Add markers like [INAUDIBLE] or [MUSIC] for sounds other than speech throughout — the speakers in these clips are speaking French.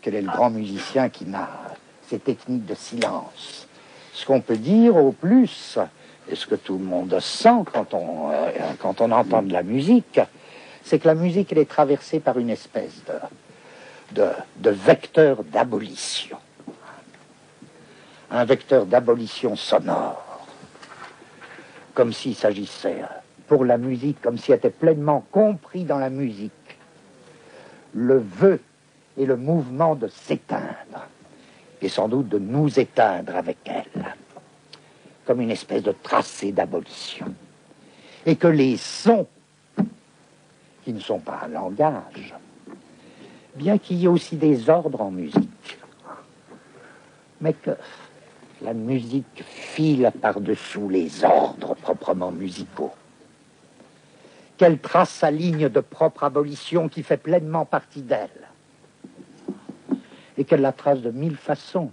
Quel est le grand musicien qui n'a ces techniques de silence? Ce qu'on peut dire au plus, et ce que tout le monde sent quand on, euh, entend de la musique, c'est que la musique est traversée par une espèce de vecteur d'abolition. Un vecteur d'abolition sonore. Comme s'il s'agissait pour la musique, comme s'il était pleinement compris dans la musique. Le vœu et le mouvement de s'éteindre, et sans doute de nous éteindre avec elle, comme une espèce de tracé d'abolition. Et que les sons, qui ne sont pas un langage, bien qu'il y ait aussi des ordres en musique, mais que la musique file par-dessous les ordres proprement musicaux, qu'elle trace sa ligne de propre abolition qui fait pleinement partie d'elle, et qu'elle la trace de mille façons.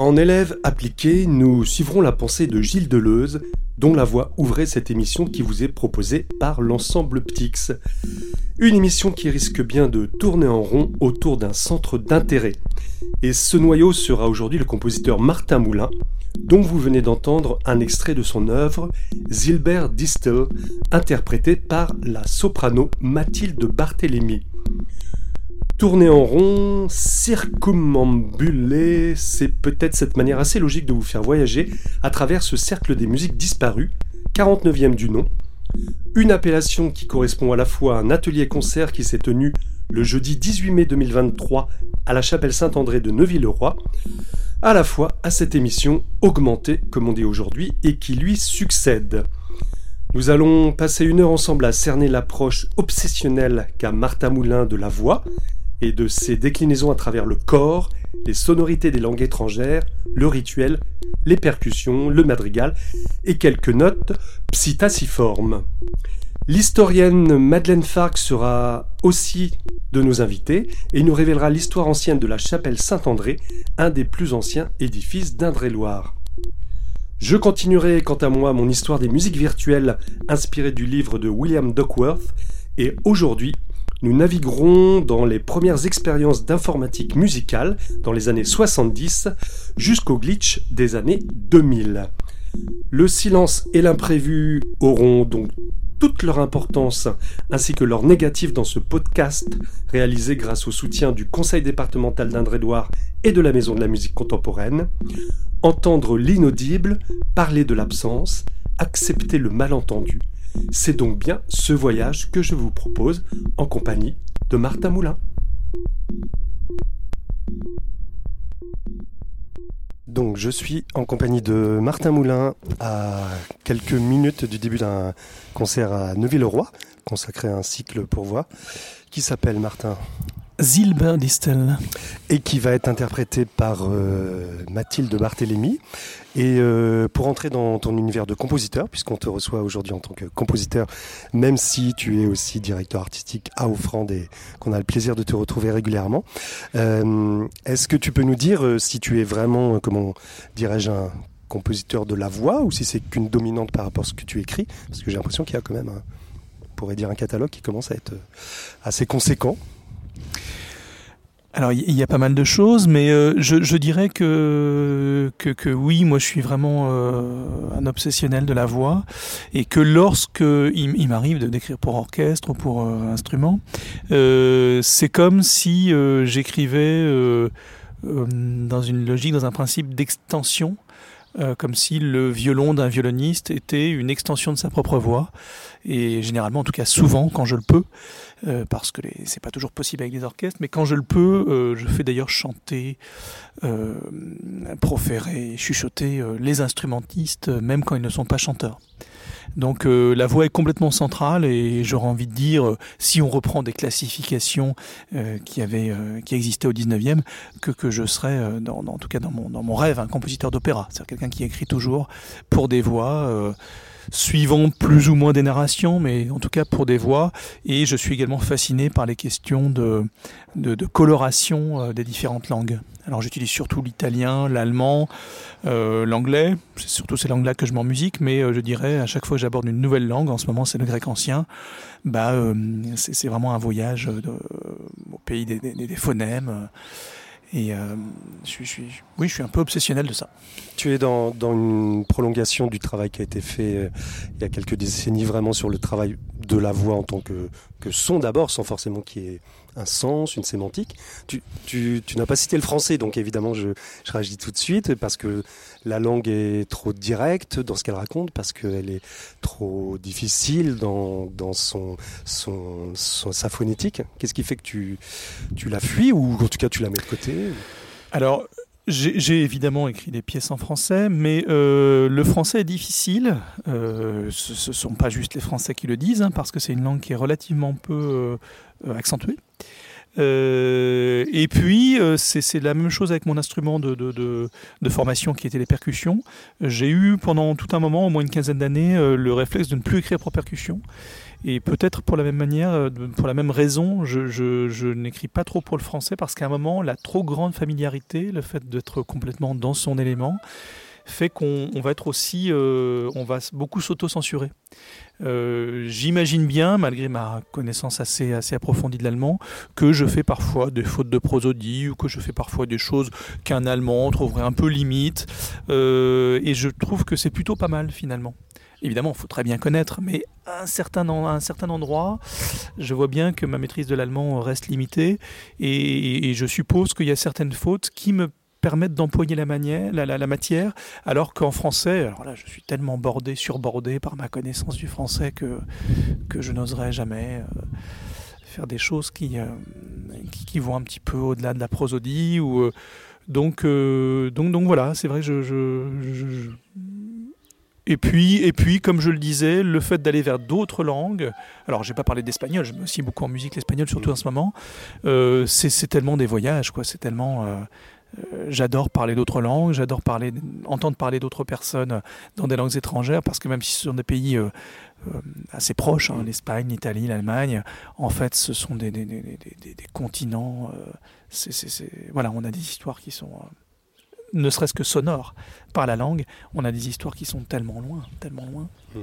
En élève appliqué, nous suivrons la pensée de Gilles Deleuze, dont la voix ouvrait cette émission qui vous est proposée par l'ensemble Ptix. Une émission qui risque bien de tourner en rond autour d'un centre d'intérêt. Et ce noyau sera aujourd'hui le compositeur Martin Moulin, dont vous venez d'entendre un extrait de son œuvre, Zilbert Distel, interprété par la soprano Mathilde Barthélémy. Tourner en rond, circumambuler, c'est peut-être cette manière assez logique de vous faire voyager à travers ce cercle des musiques disparues, 49e du nom. Une appellation qui correspond à la fois à un atelier-concert qui s'est tenu le jeudi 18 mai 2023 à la chapelle Saint-André de Neuville-le-Roi, à la fois à cette émission augmentée, comme on dit aujourd'hui, et qui lui succède. Nous allons passer une heure ensemble à cerner l'approche obsessionnelle qu'a Martha Moulin de la voix et de ses déclinaisons à travers le corps, les sonorités des langues étrangères, le rituel, les percussions, le madrigal et quelques notes psittaciformes. L'historienne Madeleine Farc sera aussi de nos invités et nous révélera l'histoire ancienne de la chapelle Saint-André, un des plus anciens édifices d'Indre-et-Loire. Je continuerai quant à moi mon histoire des musiques virtuelles inspirée du livre de William Duckworth et aujourd'hui nous naviguerons dans les premières expériences d'informatique musicale dans les années 70 jusqu'au glitch des années 2000. Le silence et l'imprévu auront donc toute leur importance ainsi que leur négatif dans ce podcast réalisé grâce au soutien du Conseil départemental d'Indre-et-Loire et de la Maison de la musique contemporaine. Entendre l'inaudible, parler de l'absence, accepter le malentendu. C'est donc bien ce voyage que je vous propose en compagnie de Martin Moulin. Donc je suis en compagnie de Martin Moulin à quelques minutes du début d'un concert à Neuville-le-Roi, consacré à un cycle pour voix, qui s'appelle Martin Zilbert Distel. Et qui va être interprété par euh, Mathilde Barthélémy. Et euh, pour entrer dans ton univers de compositeur, puisqu'on te reçoit aujourd'hui en tant que compositeur, même si tu es aussi directeur artistique à Offrande et qu'on a le plaisir de te retrouver régulièrement, euh, est-ce que tu peux nous dire si tu es vraiment, comment dirais-je, un compositeur de la voix ou si c'est qu'une dominante par rapport à ce que tu écris? Parce que j'ai l'impression qu'il y a quand même, on pourrait dire, un catalogue qui commence à être assez conséquent. Alors il y, a pas mal de choses, mais euh, je, dirais que, que, oui, moi je suis vraiment euh, un obsessionnel de la voix et que lorsque il, m'arrive de d'écrire pour orchestre ou pour euh, instrument, c'est comme si j'écrivais dans une logique, dans un principe d'extension euh, comme si le violon d'un violoniste était une extension de sa propre voix. Et généralement, en tout cas souvent, quand je le peux, euh, parce que c'est pas toujours possible avec les orchestres, mais quand je le peux, euh, je fais d'ailleurs chanter, proférer, chuchoter les instrumentistes, même quand ils ne sont pas chanteurs. Donc euh, la voix est complètement centrale et j'aurais envie de dire, euh, si on reprend des classifications euh, qui, avaient, qui existaient au 19e, que, que je serais, en tout cas dans mon, dans mon rêve, un compositeur d'opéra. C'est-à-dire quelqu'un qui écrit toujours pour des voix suivant plus ou moins des narrations, mais en tout cas pour des voix. Et je suis également fasciné par les questions de, de, de coloration des différentes langues. Alors j'utilise surtout l'italien, l'allemand, euh, l'anglais. C'est surtout ces langues-là que je mets en musique, mais euh, je dirais à chaque fois que j'aborde une nouvelle langue, en ce moment c'est le grec ancien, bah euh, c'est vraiment un voyage au pays des, des phonèmes. Et euh, je, suis, oui, je suis un peu obsessionnel de ça. Tu es dans, dans une prolongation du travail qui a été fait euh, il y a quelques décennies, vraiment sur le travail de la voix en tant que, que son d'abord, sans forcément qu'il y ait un sens, une sémantique. Tu, n'as pas cité le français, donc évidemment je, réagis tout de suite parce que la langue est trop directe dans ce qu'elle raconte, parce qu'elle est trop difficile dans, son, sa phonétique. Qu'est-ce qui fait que tu, tu la fuis ou en tout cas tu la mets de côté? Alors, j'ai évidemment écrit des pièces en français, mais euh, le français est difficile. Euh, ce ne sont pas juste les Français qui le disent, hein, parce que c'est une langue qui est relativement peu euh, accentuée. Euh, et puis, euh, c'est la même chose avec mon instrument de, formation qui était les percussions. J'ai eu pendant tout un moment, au moins une quinzaine d'années, euh, le réflexe de ne plus écrire pour percussion. Et peut-être pour la même manière, pour la même raison, je n'écris pas trop pour le français parce qu'à un moment, la trop grande familiarité, le fait d'être complètement dans son élément, fait qu'on va être aussi, on va beaucoup s'auto-censurer. Euh, j'imagine bien, malgré ma connaissance assez, assez approfondie de l'allemand, que je fais parfois des fautes de prosodie ou que je fais parfois des choses qu'un allemand trouverait un peu limite. Euh, et je trouve que c'est plutôt pas mal finalement. Évidemment, il faut très bien connaître, mais à un certain, un certain endroit, je vois bien que ma maîtrise de l'allemand reste limitée et, et je suppose qu'il y a certaines fautes qui me permettent d'employer la, matière, alors qu'en français, alors là, je suis tellement bordé, surbordé par ma connaissance du français que, que je n'oserais jamais euh, faire des choses qui, euh, qui, vont un petit peu au-delà de la prosodie. Ou, euh, donc, donc, donc voilà, c'est vrai que je, et puis, et puis, comme je le disais, le fait d'aller vers d'autres langues, alors j'ai pas parlé d'espagnol, je me aussi beaucoup en musique l'espagnol, surtout en ce moment, c'est tellement des voyages, quoi, c'est tellement... Euh, j'adore parler d'autres langues, j'adore parler, entendre parler d'autres personnes dans des langues étrangères, parce que même si ce sont des pays euh, euh, assez proches, hein, l'Espagne, l'Italie, l'Allemagne, en fait, ce sont des, des, des, des continents. voilà, on a des histoires qui sont, ne serait-ce que sonores par la langue, on a des histoires qui sont tellement loin, tellement loin. Hmm.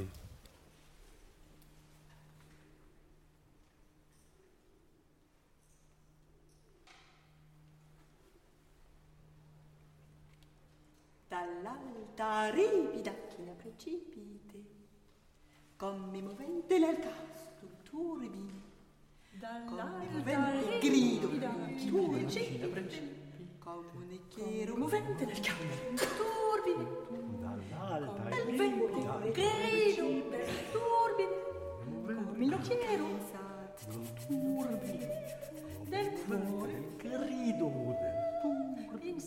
tutta ripida china precipite, come movente l'ercasto turbine, come movente grido turbine, come un chiero movente nel campo turbine, dall'alta il vento grido turbine, come un chiero turbine. Del cuore. Grido turbine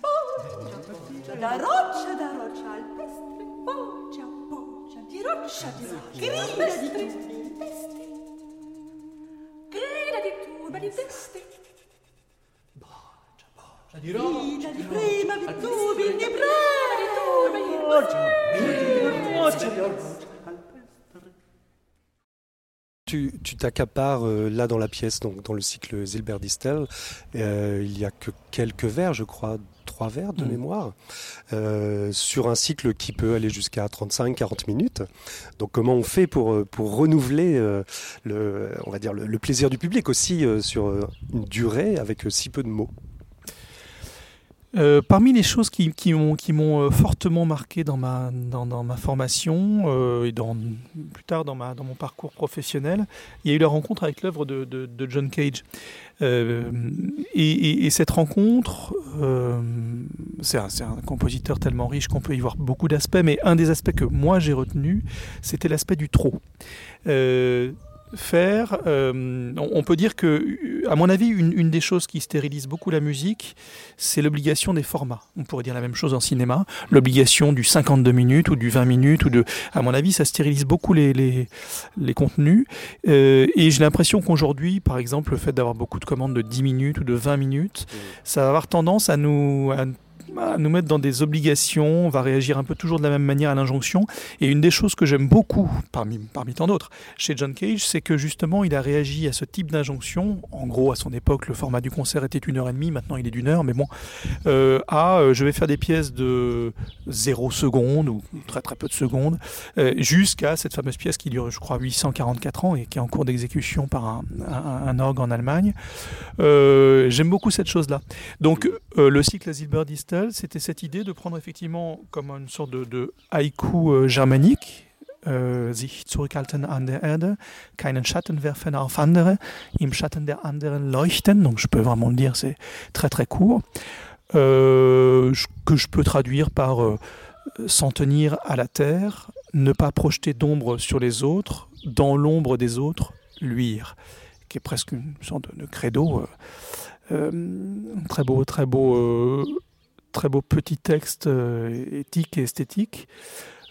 Poggia da roccia da roccia al pestre Poggia poggia di roccia di roccia. Grida di turba di teste Grida di turba di teste. Di roccia Grida di prima di tubi di prima di turba di roccia di roccia. Tu tu t'accapares euh, là dans la pièce, donc dans le cycle Zilberdistel. Euh, il y a que quelques vers, je crois, trois vers de Mm. mémoire, euh, sur un cycle qui peut aller jusqu'à 35-40 minutes. Donc comment on fait pour, pour renouveler le, on va dire le, le plaisir du public aussi sur une durée avec si peu de mots? Euh, parmi les choses qui, m'ont euh, fortement marqué dans ma formation euh, et plus tard dans mon parcours professionnel, il y a eu la rencontre avec l'œuvre de, John Cage. Et, et- et cette rencontre, c'est un, un compositeur tellement riche qu'on peut y voir beaucoup d'aspects, mais un des aspects que moi j'ai retenu, c'était l'aspect du trop. Faire, euh, on, on peut dire que, à mon avis, une, une des choses qui stérilise beaucoup la musique, c'est l'obligation des formats. On pourrait dire la même chose en cinéma, l'obligation du 52 minutes ou du 20 minutes ou de, à mon avis, ça stérilise beaucoup les, les, les contenus. Euh, et j'ai l'impression qu'aujourd'hui, par exemple, le fait d'avoir beaucoup de commandes de 10 minutes ou de 20 minutes, ça va avoir tendance à nous, à, à nous mettre dans des obligations, on va réagir un peu toujours de la même manière à l'injonction. Et une des choses que j'aime beaucoup, parmi, tant d'autres, chez John Cage, c'est que justement, il a réagi à ce type d'injonction. En gros, à son époque, le format du concert était une heure et demie, maintenant il est d'une heure, mais bon, euh, à euh, je vais faire des pièces de 0 secondes ou très très peu de secondes, euh, jusqu'à cette fameuse pièce qui dure, je crois, 844 ans et qui est en cours d'exécution par un, orgue en Allemagne. Euh, J'aime beaucoup cette chose-là. Donc, le cycle C'était cette idée de prendre effectivement comme une sorte de, de haïku euh, germanique. Euh, sich zurückhalten an der Erde, keinen Schatten werfen auf andere, im Schatten der anderen leuchten. Donc je peux vraiment le dire, c'est très très court. Euh, que je peux traduire par euh, s'en tenir à la terre, ne pas projeter d'ombre sur les autres, dans l'ombre des autres, luire, qui est presque une sorte de, de credo. euh, euh, très beau, très beau, euh, très beau petit texte euh, éthique et esthétique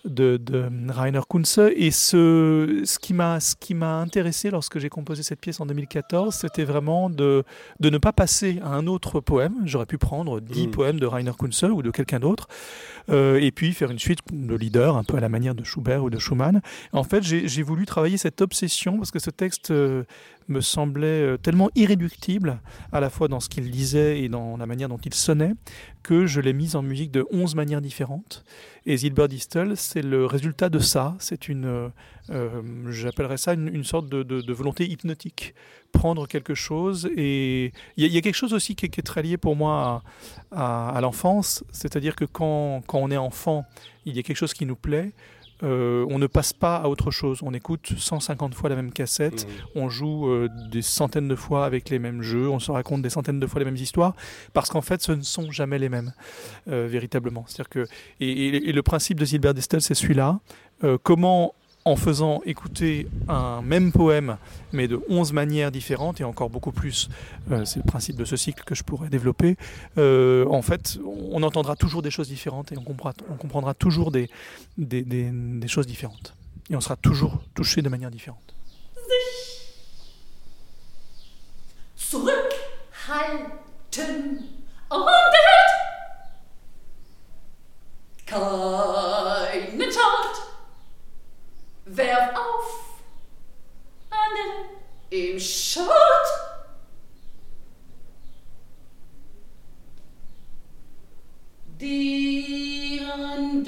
de, de Rainer Kunze. Et ce, ce qui m'a ce qui m'a intéressé lorsque j'ai composé cette pièce en 2014, c'était vraiment de, de ne pas passer à un autre poème. J'aurais pu prendre dix Mm. poèmes de Rainer Kunze ou de quelqu'un d'autre, euh, et puis faire une suite de leader, un peu à la manière de Schubert ou de Schumann. En fait, j'ai j'ai voulu travailler cette obsession parce que ce texte euh, me semblait euh, tellement irréductible, à la fois dans ce qu'il disait et dans la manière dont il sonnait, que je l'ai mise en musique de 11 manières différentes. Et Zilberdistel, c'est le résultat de ça. C'est une, euh, euh, j'appellerais ça une, sorte de, de- volonté hypnotique. Prendre quelque chose et il y, a- quelque chose aussi qui, est- très lié pour moi à, à- à l'enfance, c'est-à-dire que quand, quand on est enfant, il y a quelque chose qui nous plaît. Euh, on ne passe pas à autre chose. On écoute 150 fois la même cassette, on joue euh, des centaines de fois avec les mêmes jeux, on se raconte des centaines de fois les mêmes histoires, parce qu'en fait, ce ne sont jamais les mêmes, euh, véritablement. C'est-à-dire que et, et- et le principe de Gilbert Destel, c'est celui-là. Comment, en faisant écouter un même poème, mais de 11 manières différentes, et encore beaucoup plus, euh, c'est le principe de ce cycle que je pourrais développer, euh, en fait, on entendra toujours des choses différentes et on comprendra, toujours des choses différentes. Et on sera toujours touché de manière différente. Werf auf andere im Schatt. Die anderen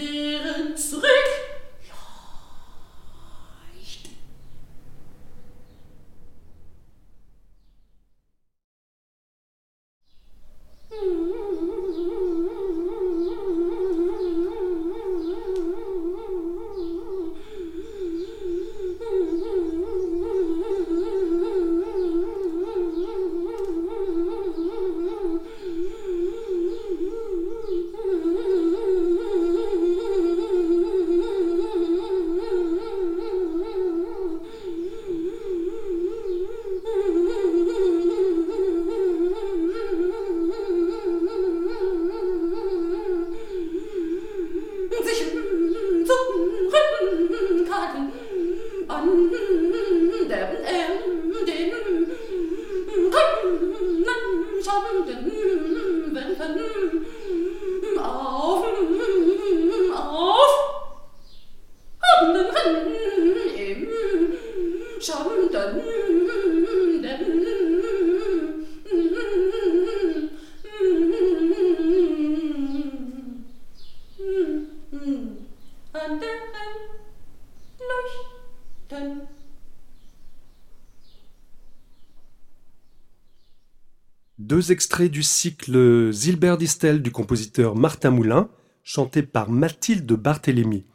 Deux extraits du cycle Zilbert d'Istel du compositeur Martin Moulin, chanté par Mathilde Barthélémy.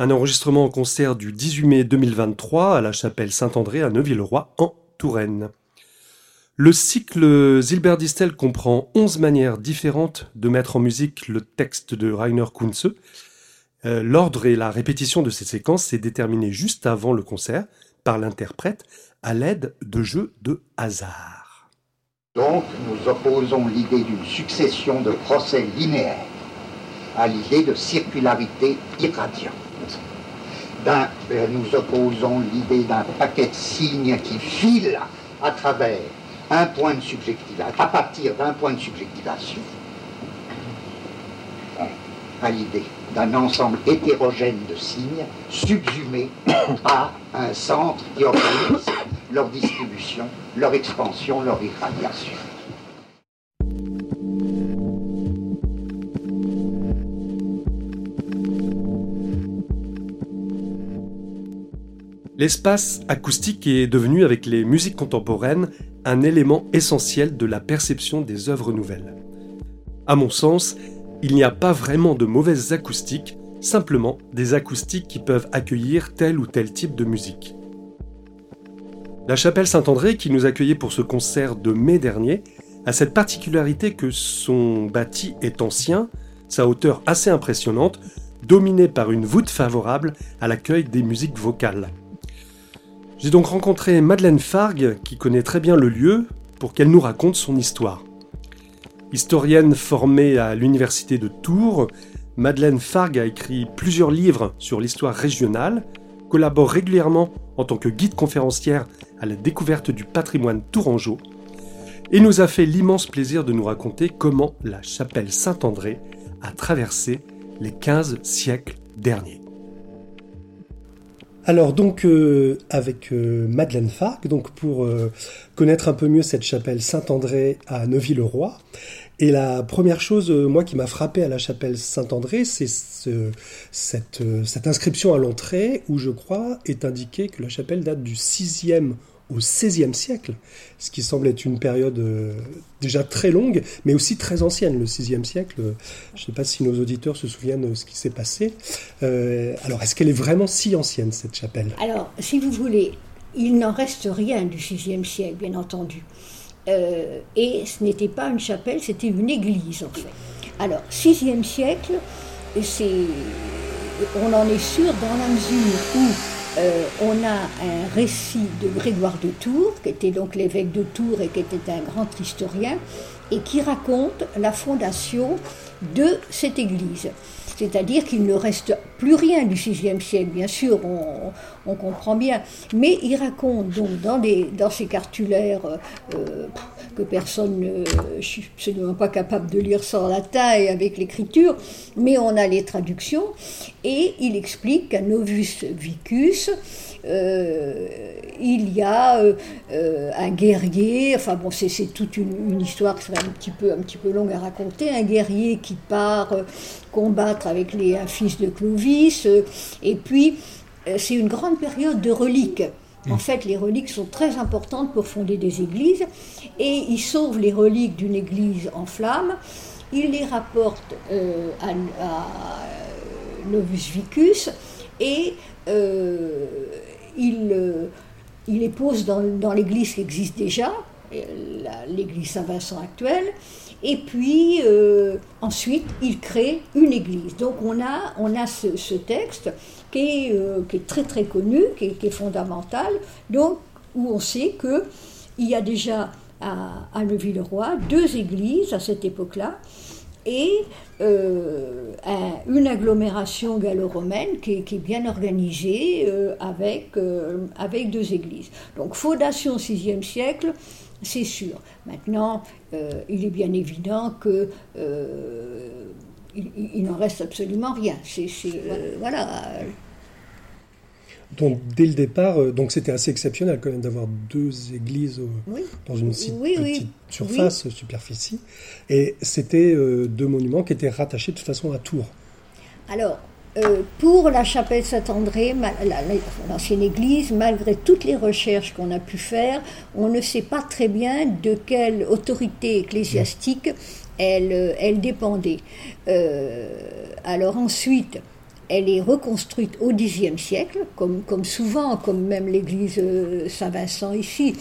Un enregistrement en concert du 18 mai 2023 à la chapelle Saint-André à Neuville-le-Roi en Touraine. Le cycle Zilbert d'Istel comprend 11 manières différentes de mettre en musique le texte de Rainer Kunze. Euh, L'ordre et la répétition de ces séquences est déterminé juste avant le concert par l'interprète à l'aide de jeux de hasard. Donc, nous opposons l'idée d'une succession de procès linéaires à l'idée de circularité irradiante. Euh, nous opposons l'idée d'un paquet de signes qui file à travers un point de subjectivation, à partir d'un point de subjectivation, à l'idée d'un ensemble hétérogène de signes subsumés [COUGHS] à un centre qui organise leur distribution, leur expansion, leur irradiation. L'espace acoustique est devenu, avec les musiques contemporaines, un élément essentiel de la perception des œuvres nouvelles. À mon sens, il n'y a pas vraiment de mauvaises acoustiques, simplement des acoustiques qui peuvent accueillir tel ou tel type de musique. La chapelle Saint-André, qui nous accueillait pour ce concert de mai dernier, a cette particularité que son bâti est ancien, sa hauteur assez impressionnante, dominée par une voûte favorable à l'accueil des musiques vocales. J'ai donc rencontré Madeleine Fargue, qui connaît très bien le lieu, pour qu'elle nous raconte son histoire. Historienne formée à l'université de Tours, Madeleine Fargue a écrit plusieurs livres sur l'histoire régionale, collabore régulièrement en tant que guide conférencière à la découverte du patrimoine tourangeau, et nous a fait l'immense plaisir de nous raconter comment la chapelle Saint-André a traversé les 15 siècles derniers. Alors donc euh, avec euh, Madeleine Farc, donc pour euh, connaître un peu mieux cette chapelle Saint-André à Neuville-le-Roi. Et la première chose, moi, qui m'a frappé à la chapelle Saint-André, c'est ce, cette, inscription à l'entrée où je crois est indiqué que la chapelle date du 6e au XVIe siècle, ce qui semble être une période euh, déjà très longue, mais aussi très ancienne, le VIe siècle. Je ne sais pas si nos auditeurs se souviennent de ce qui s'est passé. Euh, alors, est-ce qu'elle est vraiment si ancienne, cette chapelle? Alors, si vous voulez, il n'en reste rien du VIe siècle, bien entendu. Euh, et ce n'était pas une chapelle, c'était une église, en fait. Alors, VIe siècle, c'est, on en est sûr dans la mesure où euh, on a un récit de Grégoire de Tours, qui était donc l'évêque de Tours et qui était un grand historien, et qui raconte la fondation de cette église. C'est-à-dire qu'il ne reste plus rien du VIe siècle, bien sûr, on, comprend bien. Mais il raconte donc dans, ces cartulaires euh, que personne ne. Je suis absolument pas capable de lire en latin et avec l'écriture, mais on a les traductions. Et il explique qu'à Novus Vicus, euh, il y a euh, euh, un guerrier, enfin bon, c'est toute une, histoire qui serait un petit, peu, un petit peu longue à raconter, un guerrier qui part combattre avec les, un fils de Clovis, et puis c'est une grande période de reliques. En mm. fait, les reliques sont très importantes pour fonder des églises, et il sauve les reliques d'une église en flammes, il les rapporte à, à Novus Vicus, et il, euh, il les pose dans, dans l'église qui existe déjà, l'église Saint-Vincent actuelle, et puis euh, ensuite il crée une église. Donc on a, on a ce, texte qui est, euh, qui est, très très connu, qui est, fondamental, donc où on sait qu'il y a déjà à, à Neuville-le-Roi deux églises à cette époque-là, et euh, une agglomération gallo-romaine qui, est bien organisée avec, avec deux églises. Donc fondation 6e siècle, c'est sûr. Maintenant, euh, il est bien évident que euh, il, il n'en reste absolument rien. C'est, euh, voilà. Donc dès le départ, donc c'était assez exceptionnel quand même d'avoir deux églises Oui. dans une si Oui, oui. petite surface, superficie, et c'était deux monuments qui étaient rattachés de toute façon à Tours. Alors, euh, pour la chapelle Saint-André, l'ancienne église, malgré toutes les recherches qu'on a pu faire, on ne sait pas très bien de quelle autorité ecclésiastique elle, euh, dépendait. Euh, alors ensuite, elle est reconstruite au Xe siècle, comme, souvent, comme même l'église Saint-Vincent ici.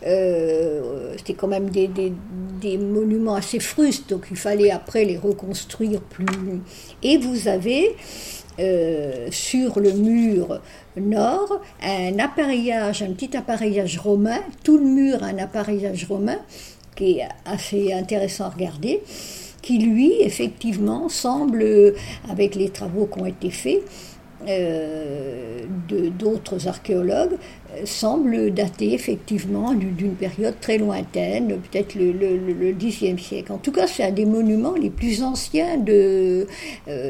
C'était quand même des- des monuments assez frustes, donc il fallait après les reconstruire plus. Et vous avez euh, sur le mur nord un appareillage, un petit appareillage romain, tout le mur un appareillage romain qui est assez intéressant à regarder, qui lui effectivement semble, avec les travaux qui ont été faits, euh, d'autres archéologues semble dater effectivement du- d'une période très lointaine, peut-être le, le, Xe siècle. En tout cas, c'est un des monuments les plus anciens euh,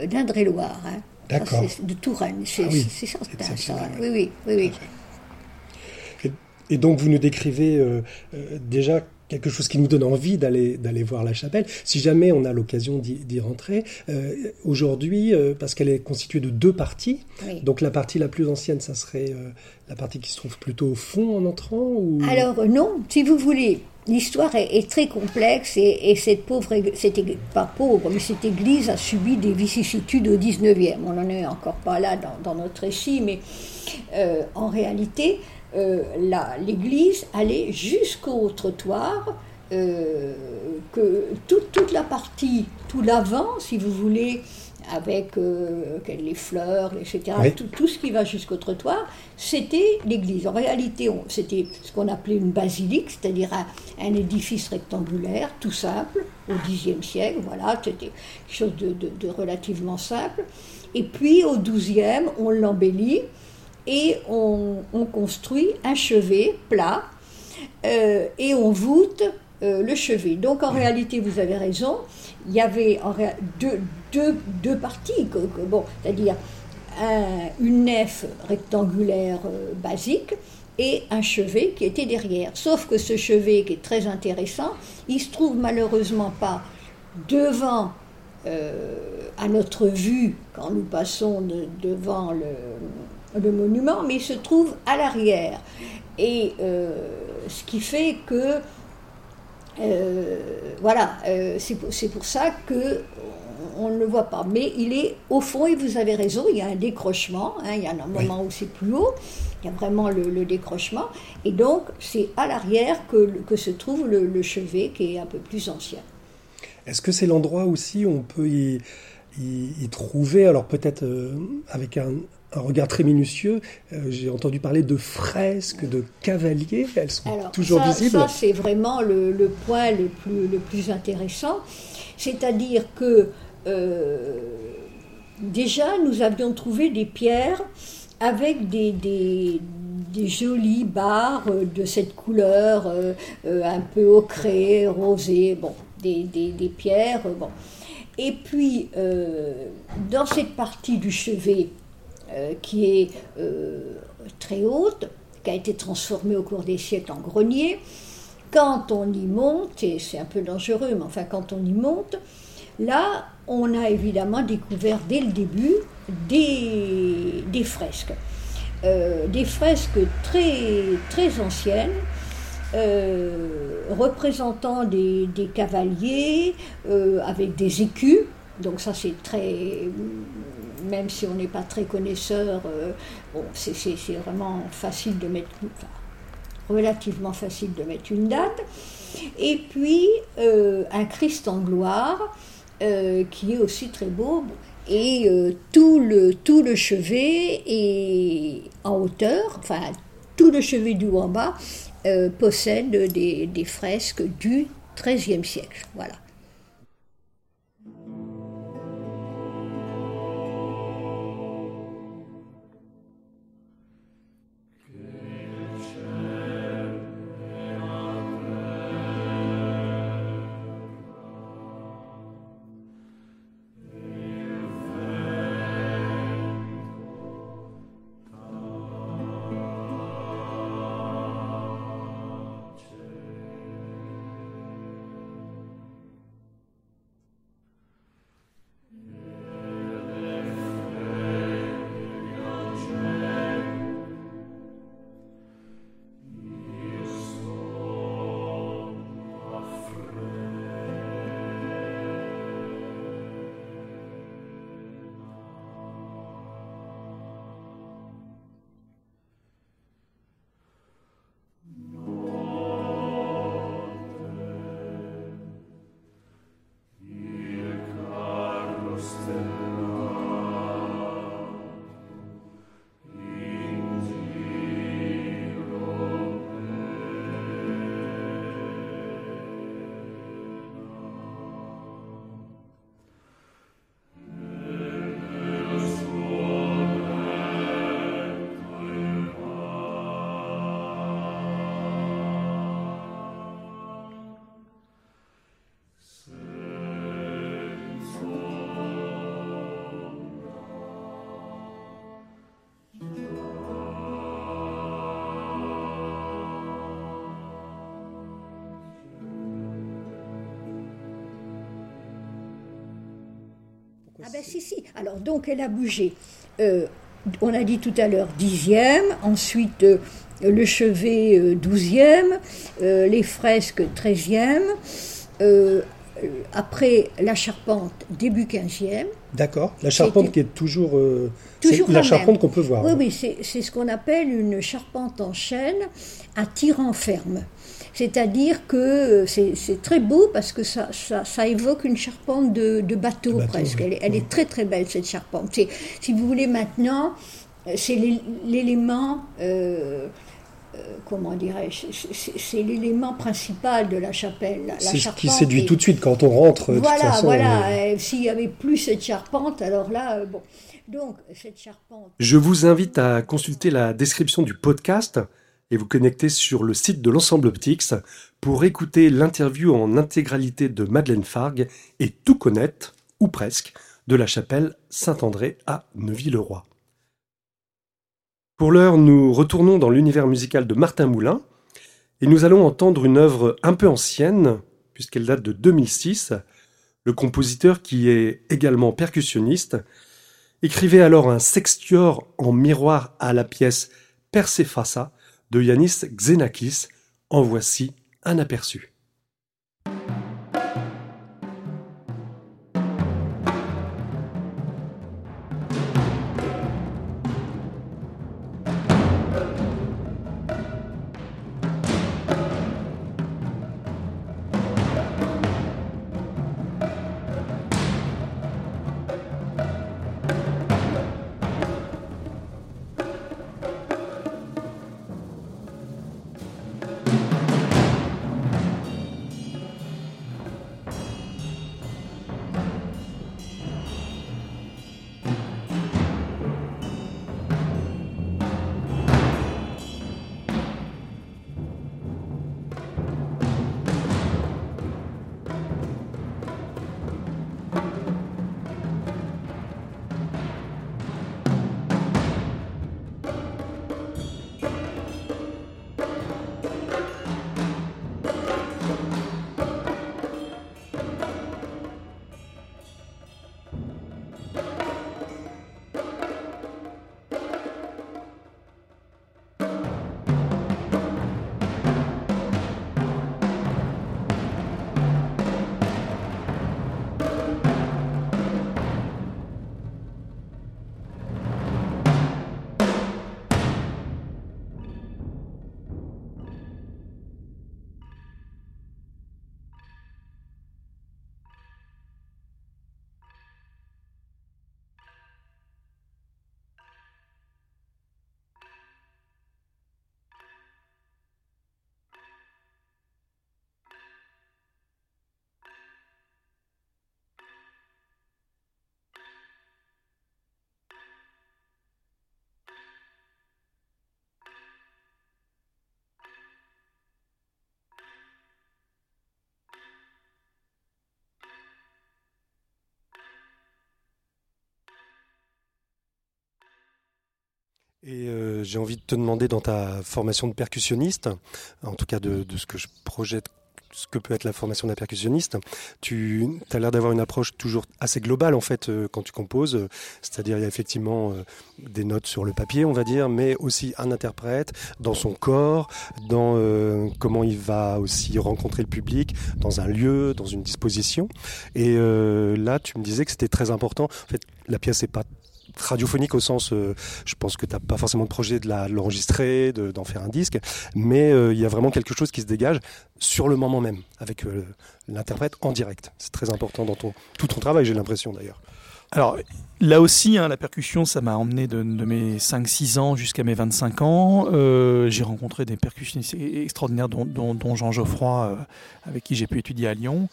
d'Indre-et-Loire. D'accord. c'est de Touraine, c'est Ah exceptionnel, oui. Oui, oui, oui, oui. Et donc vous nous décrivez euh, euh, déjà quelque chose qui nous donne envie d'aller d'aller voir la chapelle. Si jamais on a l'occasion d'y rentrer, euh, aujourd'hui, euh, parce qu'elle est constituée de deux parties, Oui. donc la partie la plus ancienne, ça serait euh, la partie qui se trouve plutôt au fond en entrant ou... Alors non, si vous voulez, l'histoire est, est très complexe et, et cette pauvre, cette pas pauvre, mais cette église a subi des vicissitudes au 19e. On n'en est encore pas là dans, dans notre récit, mais en réalité, euh, l'église allait jusqu'au trottoir. euh, que toute, toute la partie, tout l'avant, si vous voulez, avec euh, les fleurs, etc., Oui. tout, tout ce qui va jusqu'au trottoir, c'était l'église. En réalité, c'était ce qu'on appelait une basilique, c'est-à-dire un, un édifice rectangulaire, tout simple, au Xe siècle, voilà, c'était quelque chose de, de- de relativement simple. Et puis au XIIe, on l'embellit et on, on construit un chevet plat euh, et on voûte euh, le chevet. Donc en réalité, vous avez raison, il y avait en deux, deux, deux parties, bon, c'est-à-dire un- une nef rectangulaire euh, basique et un chevet qui était derrière. Sauf que ce chevet qui est très intéressant, il se trouve malheureusement pas devant à notre vue quand nous passons de- devant le, le monument, mais il se trouve à l'arrière. Et euh, ce qui fait que euh, voilà, euh, c'est pour, ça que on, ne le voit pas. Mais il est au fond, et vous avez raison, il y a un décrochement. hein, il y a un moment où c'est plus haut. Il y a vraiment le, le décrochement. Et donc, c'est à l'arrière que, se trouve le, le chevet qui est un peu plus ancien. Est-ce que c'est l'endroit aussi où on peut y, y- y trouver, alors peut-être avec un, un regard très minutieux, euh, j'ai entendu parler de fresques, de cavaliers, elles sont Alors, toujours ça, visibles Ça, c'est vraiment le, le point le plus, le plus intéressant. C'est-à-dire que euh, déjà, nous avions trouvé des pierres avec des, des, des jolies barres de cette couleur euh, un peu ocrée, rosée, bon, des, des, pierres. bon. Et puis, dans cette partie du chevet euh, qui est euh, très haute, qui a été transformée au cours des siècles en grenier, quand on y monte, et c'est un peu dangereux, mais enfin quand on y monte, là, on a évidemment découvert dès le début des, fresques. Euh, des fresques très, très anciennes, représentant des, cavaliers avec des écus. Donc ça c'est très, même si on n'est pas très connaisseur, euh, c'est vraiment facile de mettre, relativement facile de mettre une date. Et puis euh, un Christ en gloire euh, qui est aussi très beau. Et tout, le, chevet est en hauteur, enfin tout le chevet du haut en bas possède des, des fresques du XIIIe siècle. Voilà. Ben si, si. Alors donc elle a bougé. Euh, on a dit tout à l'heure dixième, ensuite euh, le chevet euh, douzième, les fresques treizième, après la charpente début quinzième. D'accord. La charpente qui est toujours, Toujours la la charpente qu'on peut voir. Oui, hein. oui, c'est ce qu'on appelle une charpente en chaîne à tirant ferme. C'est-à-dire que euh, c'est très beau parce que ça, ça, ça évoque une charpente de, de bateau, De bateau, presque. oui. Elle, est- elle est très très belle cette charpente. Si vous voulez maintenant, euh, c'est l'é- l'élément, euh, euh, comment dirais-je, c'est- l'élément principal de la chapelle. C'est ce qui séduit est- tout de suite quand on rentre. de toute voilà, façon, voilà. euh, S'il n'y avait plus cette charpente, alors là, euh, bon. Donc, cette charpente. Je vous invite à consulter la description du podcast et vous connecter sur le site de l'ensemble Optix pour écouter l'interview en intégralité de Madeleine Fargue et tout connaître, ou presque, de la chapelle Saint-André à Neuville-le-Roi. Pour l'heure, nous retournons dans l'univers musical de Martin Moulin et nous allons entendre une œuvre un peu ancienne, puisqu'elle date de 2006. Le compositeur, qui est également percussionniste, écrivait alors un sextior en miroir à la pièce Persephassa de Yanis Xenakis. En voici un aperçu. Et euh, j'ai envie de te demander dans ta formation de percussionniste, en tout cas de, de ce que je projette, ce que peut être la formation d'un percussionniste, tu as l'air d'avoir une approche toujours assez globale en fait euh, quand tu composes, c'est-à-dire il y a effectivement euh, des notes sur le papier on va dire, mais aussi un interprète dans son corps, dans euh, comment il va aussi rencontrer le public, dans un lieu, dans une disposition. Et euh, là tu me disais que c'était très important. En fait la pièce n'est pas radiophonique au sens, euh, je pense que tu n'as pas forcément de projet de l'enregistrer, de- d'en faire un disque, mais euh, il y a vraiment quelque chose qui se dégage sur le moment même, avec euh, l'interprète en direct. C'est très important dans ton, tout ton travail, j'ai l'impression d'ailleurs. Alors là aussi, hein, la percussion, ça m'a emmené de, de mes 5-6 ans jusqu'à mes 25 ans. Euh, j'ai rencontré des percussionnistes e- extraordinaires, dont, dont- dont Jean Geoffroy, euh, avec qui j'ai pu étudier à Lyon.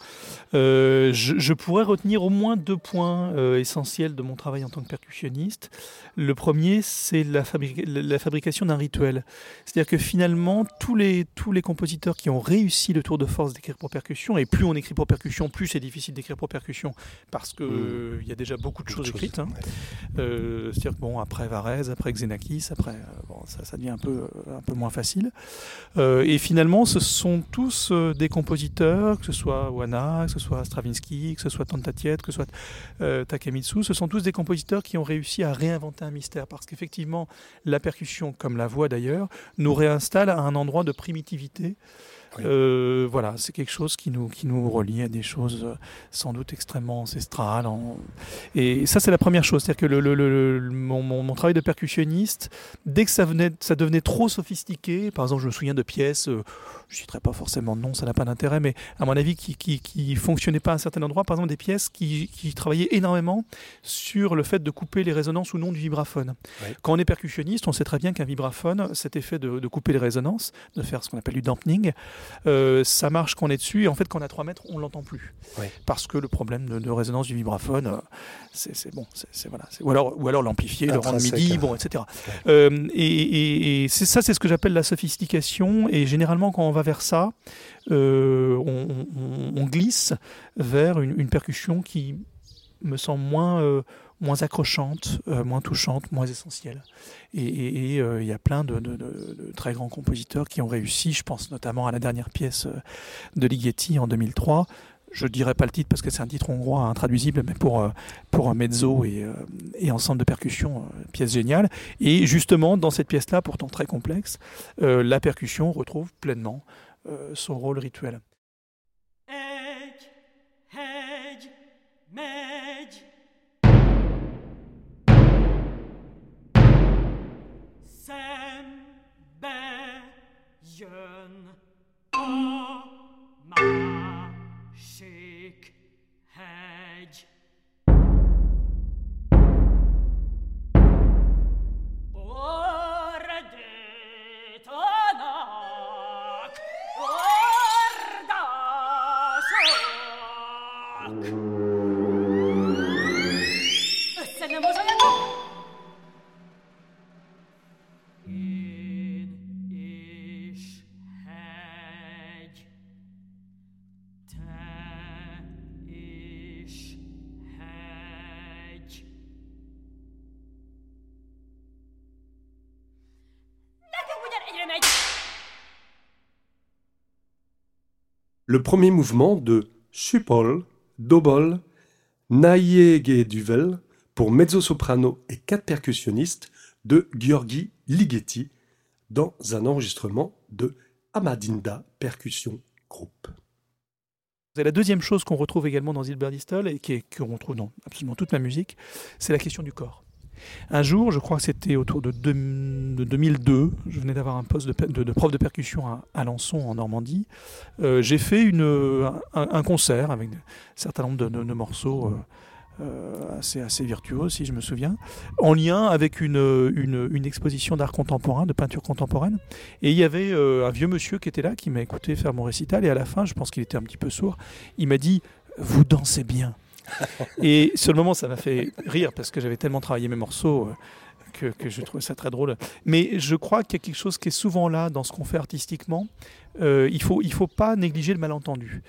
Euh, je, je pourrais retenir au moins deux points euh, essentiels de mon travail en tant que percussionniste. Le premier, c'est la, fabrica- la fabrication d'un rituel. C'est-à-dire que finalement, tous les, tous les compositeurs qui ont réussi le tour de force d'écrire pour percussion, et plus on écrit pour percussion, plus c'est difficile d'écrire pour percussion, parce qu'il Mmh. il y a déjà beaucoup de choses. écrites. Hein. Euh, C'est-à-dire que bon, après Varese, après Xenakis, après, euh, bon, ça, ça devient un peu, un peu moins facile. Euh, et finalement, ce sont tous des compositeurs, que ce soit Wana, que ce soit Stravinsky, que ce soit Tantatiet, que ce soit Takemitsu, ce sont tous des compositeurs qui ont réussi à réinventer un mystère. Parce qu'effectivement, la percussion, comme la voix d'ailleurs, nous réinstalle à un endroit de primitivité. Oui. Euh, voilà, c'est quelque chose qui nous, qui nous relie à des choses euh, sans doute extrêmement ancestrales. en- Et ça, c'est la première chose. C'est-à-dire que le, le- le- mon, mon- travail de percussionniste, dès que ça, venait, ça devenait trop sophistiqué, par exemple, je me souviens de pièces, euh, je ne citerai pas forcément de nom, ça n'a pas d'intérêt, mais à mon avis, qui, qui, qui fonctionnaient pas à un certain endroit, par exemple, des pièces qui, qui travaillaient énormément sur le fait de couper les résonances ou non du vibraphone. Oui. Quand on est percussionniste, on sait très bien qu'un vibraphone, cet effet de, de couper les résonances, de faire ce qu'on appelle du dampening, euh, ça marche quand on est dessus, et en fait, quand on a 3 mètres, on l'entend plus. Oui. Parce que le problème de, de résonance du vibraphone, euh, c'est bon, c'est voilà. Ou alors, ou alors l'amplifier, le rendre midi, hein. bon, etc. Euh, et et- et c'est ça, c'est ce que j'appelle la sophistication. Et généralement, quand on va vers ça, euh, on, on- on glisse vers une, une percussion qui me semble moins, euh, moins accrochante, euh, moins touchante, moins essentielle. Et euh, il y a plein de, très grands compositeurs qui ont réussi. Je pense notamment à la dernière pièce euh, de Ligeti en 2003. Je ne dirais pas le titre parce que c'est un titre hongrois intraduisible, mais pour, pour mezzo et, et ensemble de percussion, pièce géniale. Et justement, dans cette pièce-là, pourtant très complexe, la percussion retrouve pleinement son rôle rituel. Jön a Le premier mouvement de Supol, Dobol, Naïege Duvel pour mezzo-soprano et quatre percussionnistes de Gheorghi Ligeti dans un enregistrement de Amadinda Percussion Group. La deuxième chose qu'on retrouve également dans Hilbert Distel et qu'on retrouve dans absolument toute ma musique, c'est la question du corps. Un jour, je crois que c'était autour de, deux- de 2002, je venais d'avoir un poste de, de- prof de percussion à Alençon en Normandie. Euh, J'ai fait un, concert avec un certain nombre de, morceaux euh, euh, assez, assez si je me souviens, en lien avec une, exposition d'art contemporain, de peinture contemporaine. Et il y avait un vieux monsieur qui était là, qui m'a écouté faire mon récital, et à la fin, je pense qu'il était un petit peu sourd, il m'a dit Vous dansez bien. Et sur le moment, ça m'a fait rire parce que j'avais tellement travaillé mes morceaux euh, que, je trouvais ça très drôle. Mais je crois qu'il y a quelque chose qui est souvent là dans ce qu'on fait artistiquement. Euh, il faut il faut pas négliger le malentendu.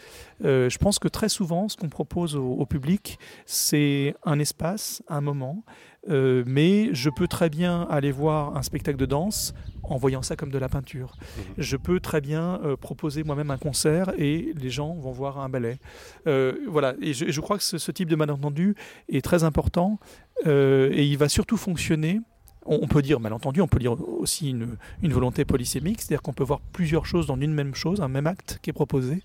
Euh, je pense que très souvent, ce qu'on propose au public, c'est un espace, un moment. Euh, mais je peux très bien aller voir un spectacle de danse en voyant ça comme de la peinture. Je peux très bien euh, proposer moi-même un concert et les gens vont voir un ballet. Euh, voilà, et je, je crois que ce, ce type de malentendu est très important et il va surtout fonctionner. On, on peut dire malentendu, on peut dire aussi une, une volonté polysémique, c'est-à-dire qu'on peut voir plusieurs choses dans une même chose, un même acte qui est proposé.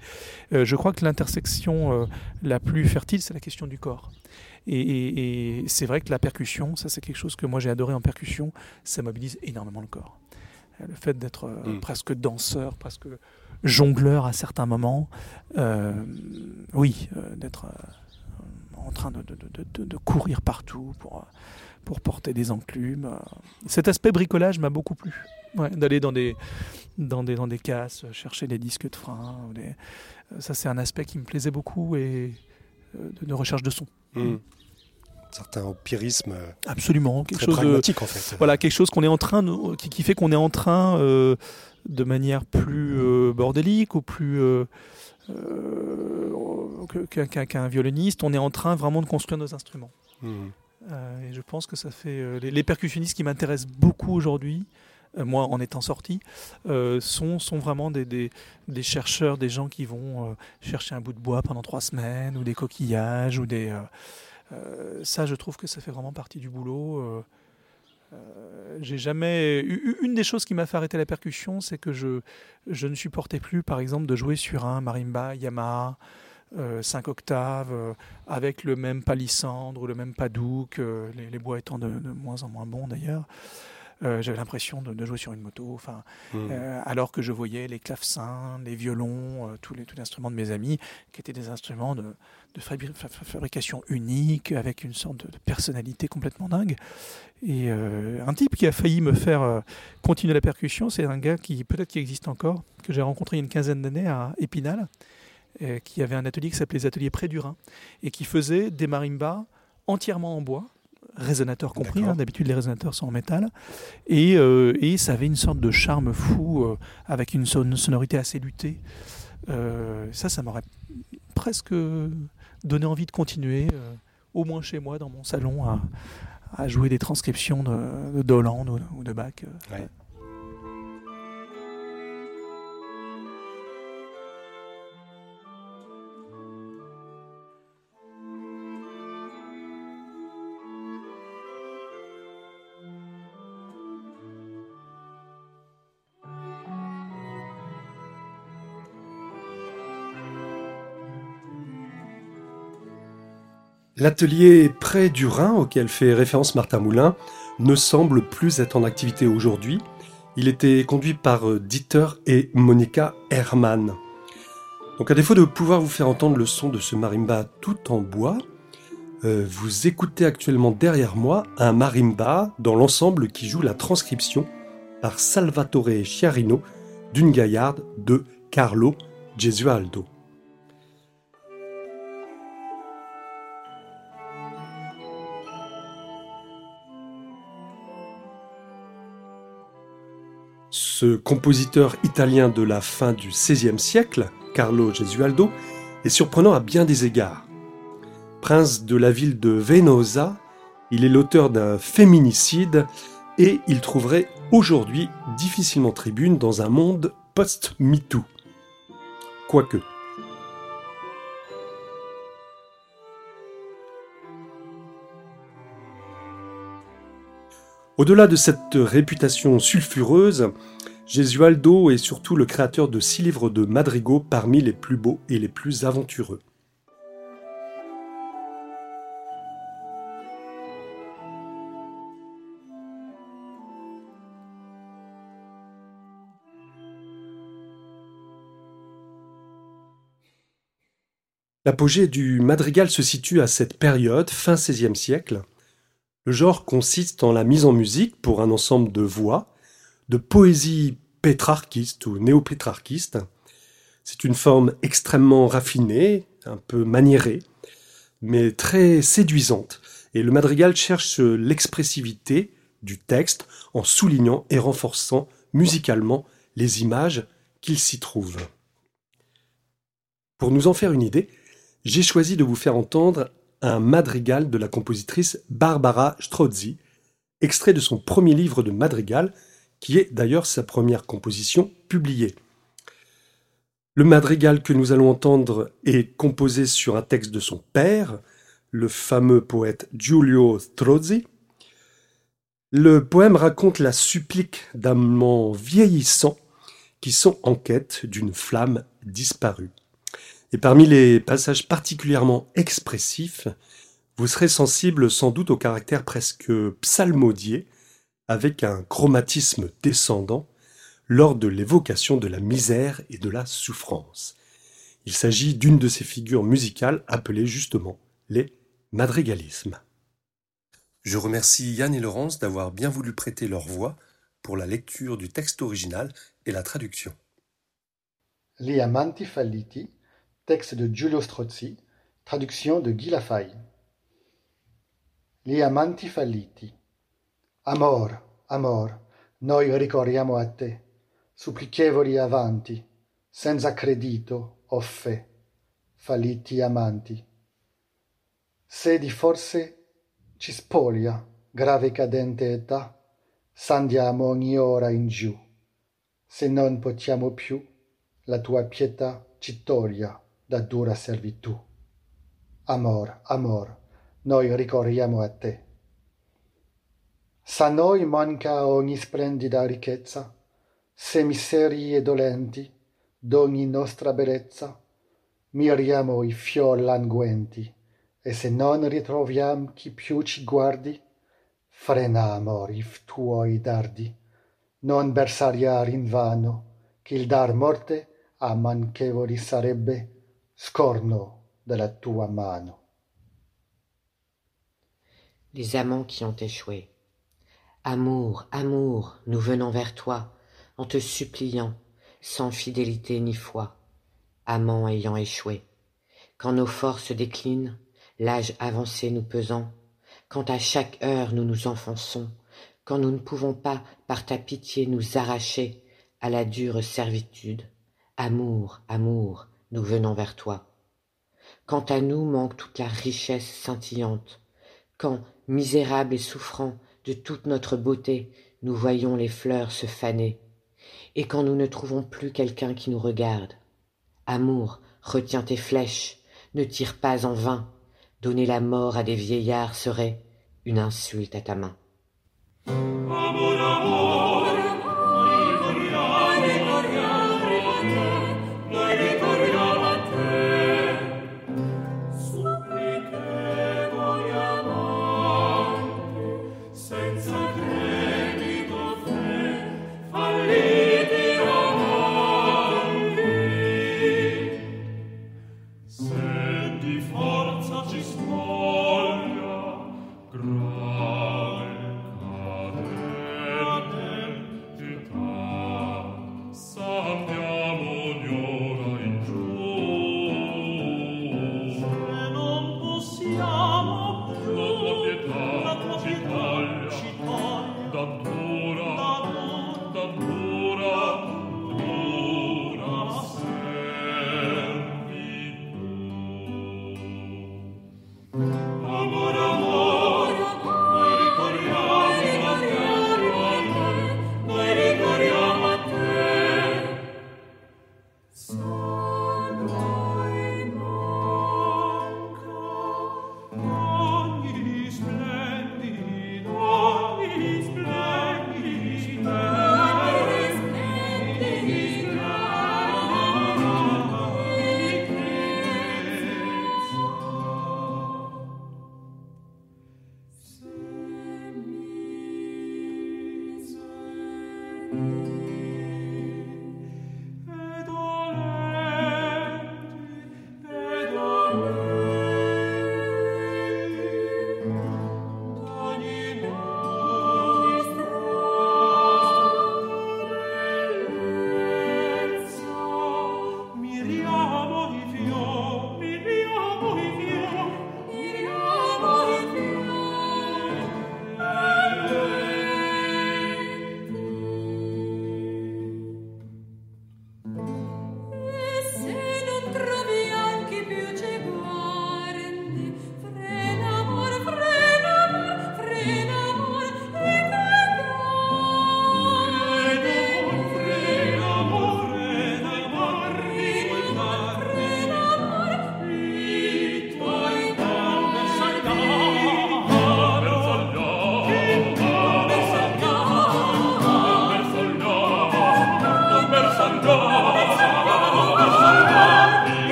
Euh, je crois que l'intersection euh, la plus fertile, c'est la question du corps. Et, et- et c'est vrai que la percussion, ça c'est quelque chose que moi j'ai adoré en percussion, ça mobilise énormément le corps. Euh, Le fait d'être euh, Mm. presque danseur, presque jongleur à certains moments, euh, oui, euh, d'être euh, en train de, de- de- de- de courir partout pour, pour porter des enclumes. Cet aspect bricolage m'a beaucoup plu. Ouais, d'aller dans des, dans, des, dans des casses, chercher des disques de frein. ou des- Ça, c'est un aspect qui me plaisait beaucoup et de, de recherche de son. Hmm. Certain empirisme euh, Absolument. Quelque très chose de, pragmatique en fait. voilà, quelque chose qu'on est en train de- qui, qui fait qu'on est en train euh, de manière plus euh, bordélique ou plus euh, euh, qu'un violoniste, on est en train vraiment de construire nos instruments. Euh, et je pense que ça fait euh, les, les percussionnistes qui m'intéressent beaucoup aujourd'hui. Euh, moi, en étant sorti, euh, sont, vraiment des, chercheurs, des gens qui vont euh, chercher un bout de bois pendant trois semaines, ou des coquillages, ou des. ça, je trouve que ça fait vraiment partie du boulot. j'ai jamais une des choses qui m'a fait arrêter la percussion, c'est que je je ne supportais plus, par exemple, de jouer sur un marimba Yamaha 5 octaves avec le même palissandre ou le même padouk, les, les bois étant de moins en moins bons d'ailleurs. Euh, J'avais l'impression de, de jouer sur une moto, enfin, Hmm. euh, alors que je voyais les clavecins, les violons, euh, tous les tous les instruments de mes amis, qui étaient des instruments de, de fabri- fa- fa- fabrication unique, avec une sorte de, de personnalité complètement dingue. Et euh, un type qui a failli me faire euh, continuer la percussion, c'est un gars qui peut-être qui existe encore, que j'ai rencontré il y a une quinzaine d'années à Épinal, euh, qui avait un atelier qui s'appelait les ateliers Près du Rhin, et qui faisait des marimbas entièrement en bois, résonateurs compris, hein, d'habitude les résonateurs sont en métal, et, euh, et ça avait une sorte de charme fou, euh, avec une, son- sonorité assez luttée. Euh, ça, ça m'aurait presque donné envie de continuer, au moins chez moi, dans mon salon, à, à jouer des transcriptions de, de Doland ou, de Bach. Ouais. L'atelier près du Rhin auquel fait référence Martin Moulin ne semble plus être en activité aujourd'hui. Il était conduit par euh, Dieter et Monica Hermann. Donc à défaut de pouvoir vous faire entendre le son de ce marimba tout en bois, euh, vous écoutez actuellement derrière moi un marimba dans l'ensemble qui joue la transcription par Salvatore Chiarino d'une gaillarde de Carlo Gesualdo. Ce compositeur italien de la fin du XVIe siècle, Carlo Gesualdo, est surprenant à bien des égards. Prince de la ville de Venosa, il est l'auteur d'un féminicide et il trouverait aujourd'hui difficilement tribune dans un monde post-MeToo. Quoique. Au-delà de cette réputation sulfureuse, Gesualdo est surtout le créateur de six livres de madrigaux parmi les plus beaux et les plus aventureux. L'apogée du madrigal se situe à cette période, fin XVIe siècle. Le genre consiste en la mise en musique pour un ensemble de voix, de poésie pétrarchiste ou néopétrarchiste. C'est une forme extrêmement raffinée, un peu maniérée, mais très séduisante. Et le madrigal cherche l'expressivité du texte en soulignant et renforçant musicalement les images qu'il s'y trouve. Pour nous en faire une idée, j'ai choisi de vous faire entendre un madrigal de la compositrice Barbara Strozzi, extrait de son premier livre de madrigal, qui est d'ailleurs sa première composition publiée. Le madrigal que nous allons entendre est composé sur un texte de son père, le fameux poète Giulio Strozzi. Le poème raconte la supplique d'amants vieillissants qui sont en quête d'une flamme disparue. Et parmi les passages particulièrement expressifs, vous serez sensible sans doute au caractère presque psalmodié, avec un chromatisme descendant, lors de l'évocation de la misère et de la souffrance. Il s'agit d'une de ces figures musicales appelées justement les madrigalismes. Je remercie Yann et Laurence d'avoir bien voulu prêter leur voix pour la lecture du texte original et la traduction. Gli amanti falliti, texte de Giulio Strozzi, traduction de Guy Lafaille. Gli amanti falliti. Amor, amor, noi ricorriamo a te, supplichevoli avanti, senza credito o fe, falliti amanti. Se di forse ci spoglia, grave cadente età, s'andiamo ogni ora in giù. Se non potiamo più, la tua pietà ci toglia da dura servitù. Amor, amor, noi ricorriamo a te. S'a noi manca ogni splendida ricchezza, se miserie dolenti d'ogni nostra bellezza, miriamo i fior languenti, e se non ritroviam chi più ci guardi, frena amor i tuoi dardi, non bersagliar invano, che il dar morte a manchevoli sarebbe scorno della tua mano. Les amants qui ont échoué. Amour, amour, nous venons vers toi, en te suppliant, sans fidélité ni foi, amants ayant échoué. Quand nos forces déclinent, l'âge avancé nous pesant, quand à chaque heure nous nous enfonçons, quand nous ne pouvons pas, par ta pitié, nous arracher à la dure servitude, amour, amour, nous venons vers toi. Quand à nous manque toute la richesse scintillante, quand, misérables et souffrants de toute notre beauté, nous voyons les fleurs se faner, et quand nous ne trouvons plus quelqu'un qui nous regarde. Amour, retiens tes flèches, ne tire pas en vain, donner la mort à des vieillards serait une insulte à ta main.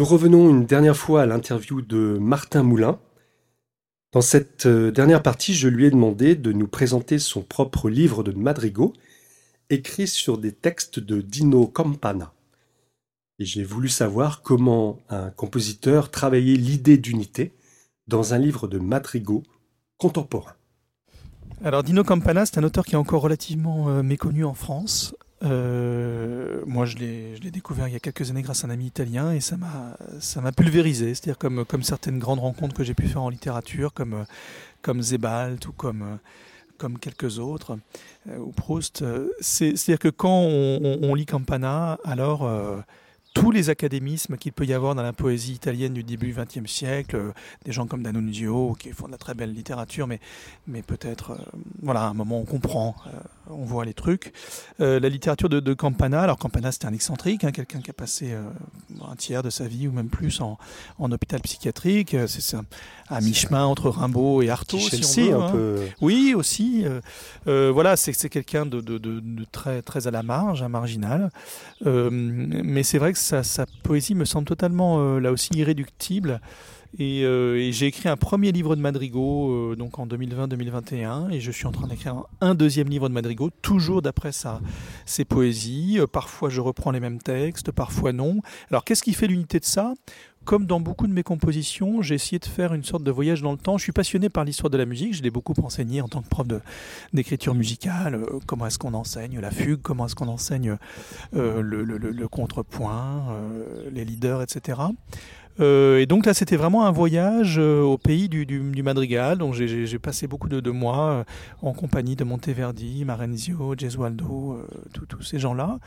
Nous revenons une dernière fois à l'interview de Martin Moulin. Dans cette euh, dernière partie, je lui ai demandé de nous présenter son propre livre de madrigaux écrit sur des textes de Dino Campana. Et j'ai voulu savoir comment un compositeur travaillait l'idée d'unité dans un livre de madrigaux contemporains. Alors Dino Campana, c'est un auteur qui est encore relativement euh, méconnu en France. Euh, moi, je l'ai découvert il y a quelques années grâce à un ami italien et ça m'a pulvérisé. C'est-à-dire comme comme certaines grandes rencontres que j'ai pu faire en littérature, comme comme Zebalt ou comme comme quelques autres euh, ou Proust. euh, c'est- C'est-à-dire que quand on, on- on lit Campana, alors euh, tous les académismes qu'il peut y avoir dans la poésie italienne du début XXe siècle, euh, des gens comme D'Annunzio qui font de la très belle littérature, mais, mais peut-être, euh, voilà, à un moment on comprend, euh, on voit les trucs. La littérature de, de Campana, alors Campana c'était un excentrique, hein, quelqu'un qui a passé un tiers de sa vie ou même plus en, en hôpital psychiatrique, c'est à mi-chemin entre Rimbaud et Artaud. Si on veut, un hein. peu. Oui, aussi. voilà, c'est c'est quelqu'un de, de- de- très, très à la marge, un marginal. Mais c'est vrai que sa, poésie me semble totalement, euh, là aussi, irréductible. Et, euh, et j'ai écrit un premier livre de madrigaux euh, donc en 2020-2021 et je suis en train d'écrire un, deuxième livre de madrigaux toujours d'après sa, ses poésies. Parfois je reprends les mêmes textes, parfois non. Alors qu'est-ce qui fait l'unité de ça? Comme dans beaucoup de mes compositions, j'ai essayé de faire une sorte de voyage dans le temps. Je suis passionné par l'histoire de la musique. Je l'ai beaucoup enseigné en tant que prof d'écriture musicale. Euh, comment est-ce qu'on enseigne la fugue? Comment est-ce qu'on enseigne euh, le contrepoint, euh, les leaders, etc. Euh, et donc là, c'était vraiment un voyage euh, au pays du, madrigal. Donc j'ai- passé beaucoup de, mois euh, en compagnie de Monteverdi, Marenzio, Gesualdo, tous- ces gens-là.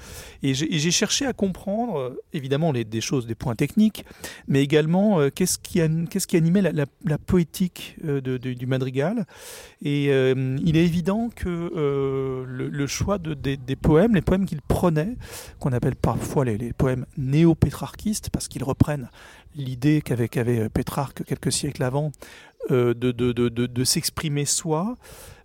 Et j'ai cherché à comprendre, évidemment, des choses, des points techniques, mais également qu'est-ce qui, animait la, poétique du madrigal. Et il est évident que le, choix de, des, poèmes, les poèmes qu'il prenait, qu'on appelle parfois les, les poèmes néo-pétrarchistes, parce qu'ils reprennent l'idée qu'avait qu'avait Pétrarque quelques siècles avant euh, de, de, de, de, s'exprimer soi,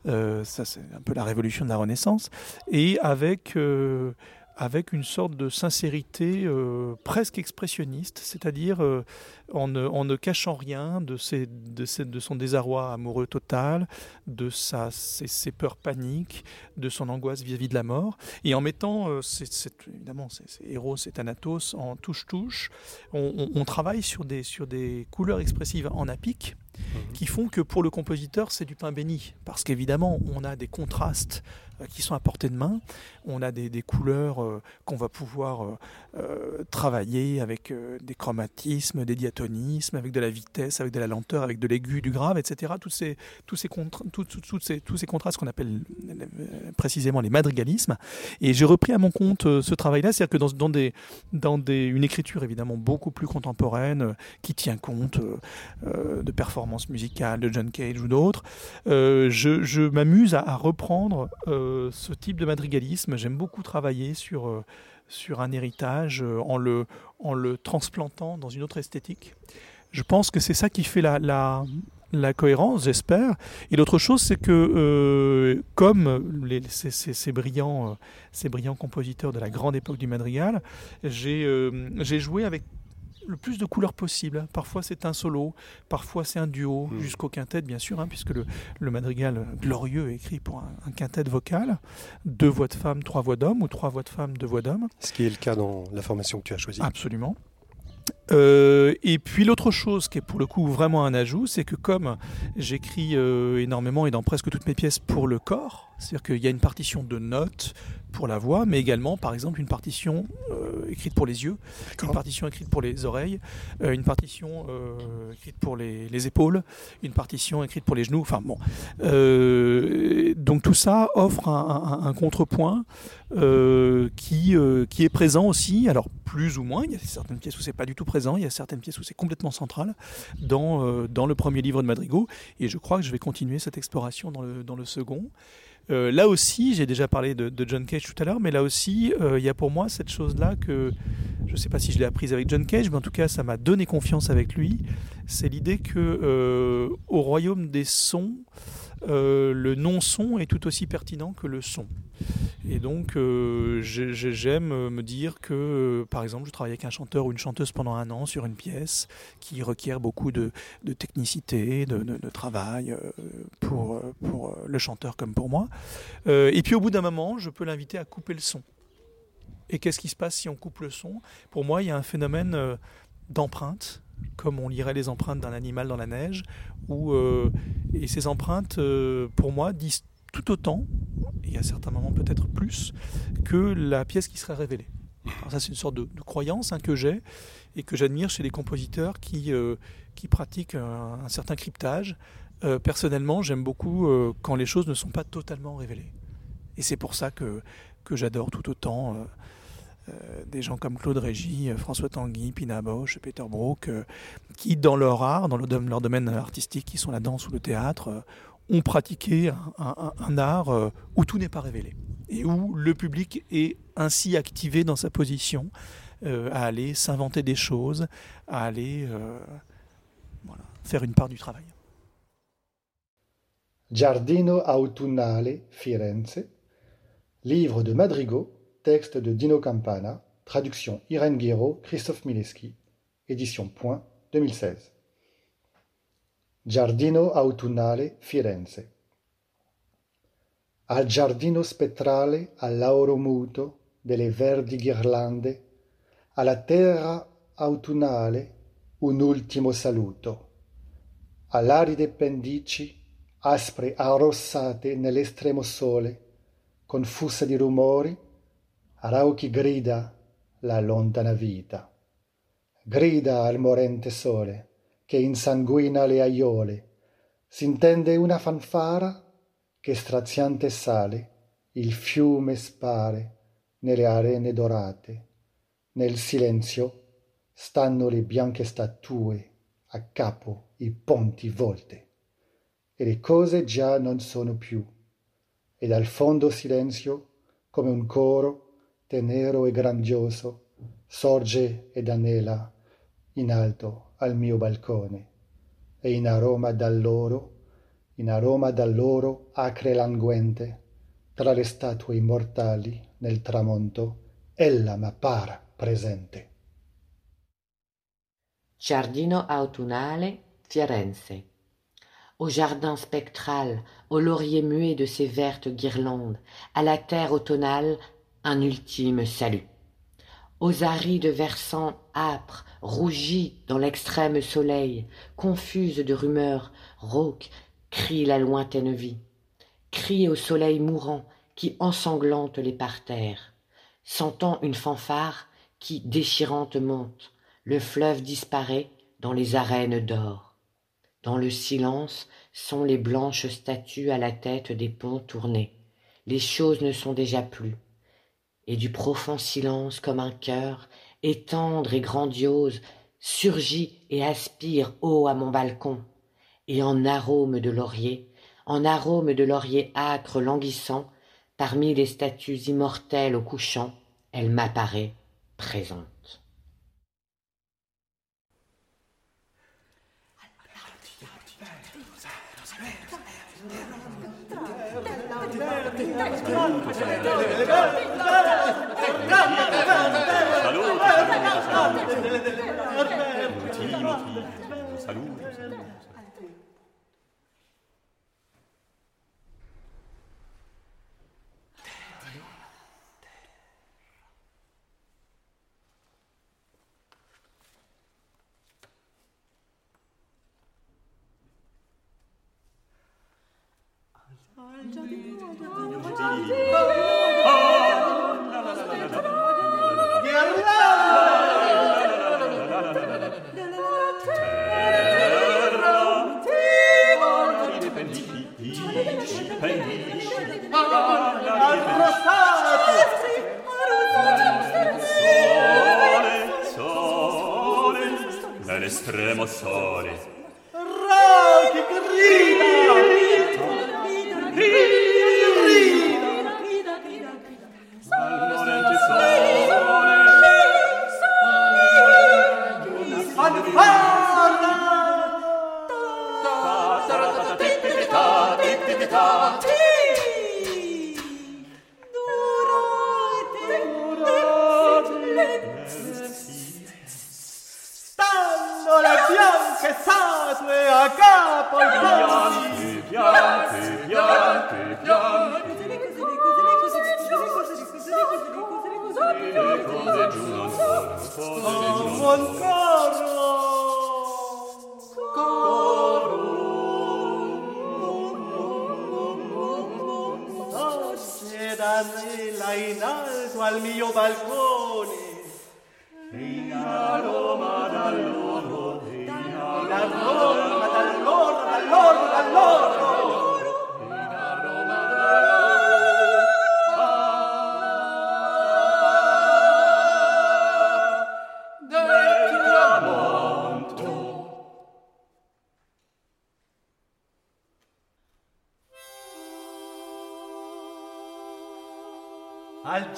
euh, ça c'est un peu la révolution de la Renaissance, et avec, euh, avec une sorte de sincérité euh, presque expressionniste, c'est-à-dire euh, en, ne, en ne cachant rien de, ses, de, ses- de son désarroi amoureux total, de sa, ses, ses peurs paniques, de son angoisse vis-à-vis de la mort, et en mettant, euh, c'est- c'est- évidemment, c'est c'est Héros et Thanatos en touche-touche, on, on- on travaille sur des, sur des couleurs expressives en apic qui font que pour le compositeur, c'est du pain béni. Parce qu'évidemment, on a des contrastes qui sont à portée de main, on a des, couleurs euh, qu'on va pouvoir euh, euh, travailler avec euh, des chromatismes, des diatonismes, avec de la vitesse, avec de la lenteur, avec de l'aigu, du grave, etc. Tous ces, tous ces, contra- tout- toutes ces, tous ces contrastes qu'on appelle euh, précisément les madrigalismes. Et j'ai repris à mon compte euh, ce travail-là, c'est-à-dire que dans, dans, des, dans des, une écriture évidemment beaucoup plus contemporaine, euh, qui tient compte euh, euh, de performances musicales de John Cage ou d'autres, euh, je, m'amuse à, reprendre euh, ce type de madrigalisme. J'aime beaucoup travailler sur, euh, sur un héritage euh, en, le, en le transplantant dans une autre esthétique. Je pense que c'est ça qui fait la, la, la cohérence, j'espère. Et l'autre chose, c'est que euh, comme les, ces, ces- ces brillants, euh, ces brillants compositeurs de la grande époque du madrigal, j'ai euh, joué avec le plus de couleurs possible. Parfois c'est un solo, parfois c'est un duo, Mm. jusqu'au quintet bien sûr, hein, puisque le, le madrigal glorieux est écrit pour un, un quintet vocal, deux voix de femmes, trois voix d'hommes, ou trois voix de femmes, deux voix d'hommes. Ce qui est le cas dans la formation que tu as choisie. Absolument. Euh, et puis l'autre chose qui est pour le coup vraiment un ajout, c'est que comme j'écris euh, énormément et dans presque toutes mes pièces pour le corps, c'est-à-dire qu'il y a une partition de notes pour la voix, mais également par exemple une partition euh, écrite pour les yeux, une partition écrite pour les oreilles, euh, une partition euh, écrite pour les, les épaules, une partition écrite pour les genoux, enfin bon. Donc tout ça offre un, un- un contrepoint qui, qui est présent aussi, alors plus ou moins, il y a certaines pièces où c'est pas du tout présent, il y a certaines pièces où c'est complètement central dans, dans le premier livre de Madrigal, et je crois que je vais continuer cette exploration dans le, dans le second. Euh, là aussi, j'ai déjà parlé de, John Cage tout à l'heure, mais là aussi, euh, il y a pour moi cette chose-là que je ne sais pas si je l'ai apprise avec John Cage, mais en tout cas, ça m'a donné confiance avec lui. C'est l'idée que euh, au royaume des sons, euh, le non-son est tout aussi pertinent que le son. Et donc, euh, j'ai- j'ai- j'aime euh, me dire que, par exemple, je travaille avec un chanteur ou une chanteuse pendant un an sur une pièce qui requiert beaucoup de, technicité, de, travail pour, le chanteur comme pour moi. Et puis, au bout d'un moment, je peux l'inviter à couper le son. Et qu'est-ce qui se passe si on coupe le son? Pour moi, il y a un phénomène d'empreinte, comme on lirait les empreintes d'un animal dans la neige, où, euh, et ces empreintes, euh, pour moi, disent tout autant, et à certains moments peut-être plus, que la pièce qui serait révélée. Ça, c'est une sorte de, croyance hein, que j'ai et que j'admire chez les compositeurs qui, euh, qui pratiquent un, un certain cryptage. Euh, personnellement, j'aime beaucoup quand les choses ne sont pas totalement révélées. Et c'est pour ça que, que j'adore tout autant des gens comme Claude Régis, euh, François Tanguy, Pina Bausch, Peter Brook, euh, qui dans leur art, dans leur domaine artistique, qui sont la danse ou le théâtre, euh, ont pratiqué un, art euh, où tout n'est pas révélé et où le public est ainsi activé dans sa position euh, à aller s'inventer des choses, à aller euh, faire une part du travail. Giardino autunnale, Firenze. Livre de Madrigo, texte de Dino Campana, traduction Irène Guéraud, Christophe Mileski, édition Point, 2016. Giardino autunnale, Firenze. Al giardino spettrale, al lauro muto delle verdi ghirlande, alla terra autunnale un ultimo saluto. All'aride pendici, aspre arrossate nell'estremo sole, confuse di rumori, a rauchi grida la lontana vita. Grida al morente sole, che insanguina le aiole, s'intende una fanfara che straziante sale, il fiume spare nelle arene dorate, nel silenzio stanno le bianche statue, a capo i ponti volte, e le cose già non sono più, e dal fondo silenzio, come un coro tenero e grandioso, sorge ed anela in alto al mio balcone, e in aroma dall'oro, in aroma dall'oro acre languente, tra le statue immortali nel tramonto, ella m'appara presente. Giardino autunnale, Firenze. Au jardin spectral, au laurier muet de ses vertes guirlandes, à la terre automnale, un ultime salut. Aux arides versants âpres, rougis dans l'extrême soleil, confuse de rumeurs, rauque, crie la lointaine vie. Crie au soleil mourant qui ensanglante les parterres. Sentant une fanfare qui, déchirante, monte, le fleuve disparaît dans les arènes d'or. Dans le silence sont les blanches statues à la tête des ponts tournés. Les choses ne sont déjà plus. Et du profond silence comme un cœur, et tendre et grandiose, surgit et aspire haut à mon balcon. Et en arôme de laurier, en arôme de laurier âcre languissant, parmi les statues immortelles au couchant, elle m'apparaît présente. Al giardino, giardino, giardino. Sole, sole, nell'estremo sole. Rocky, grigio!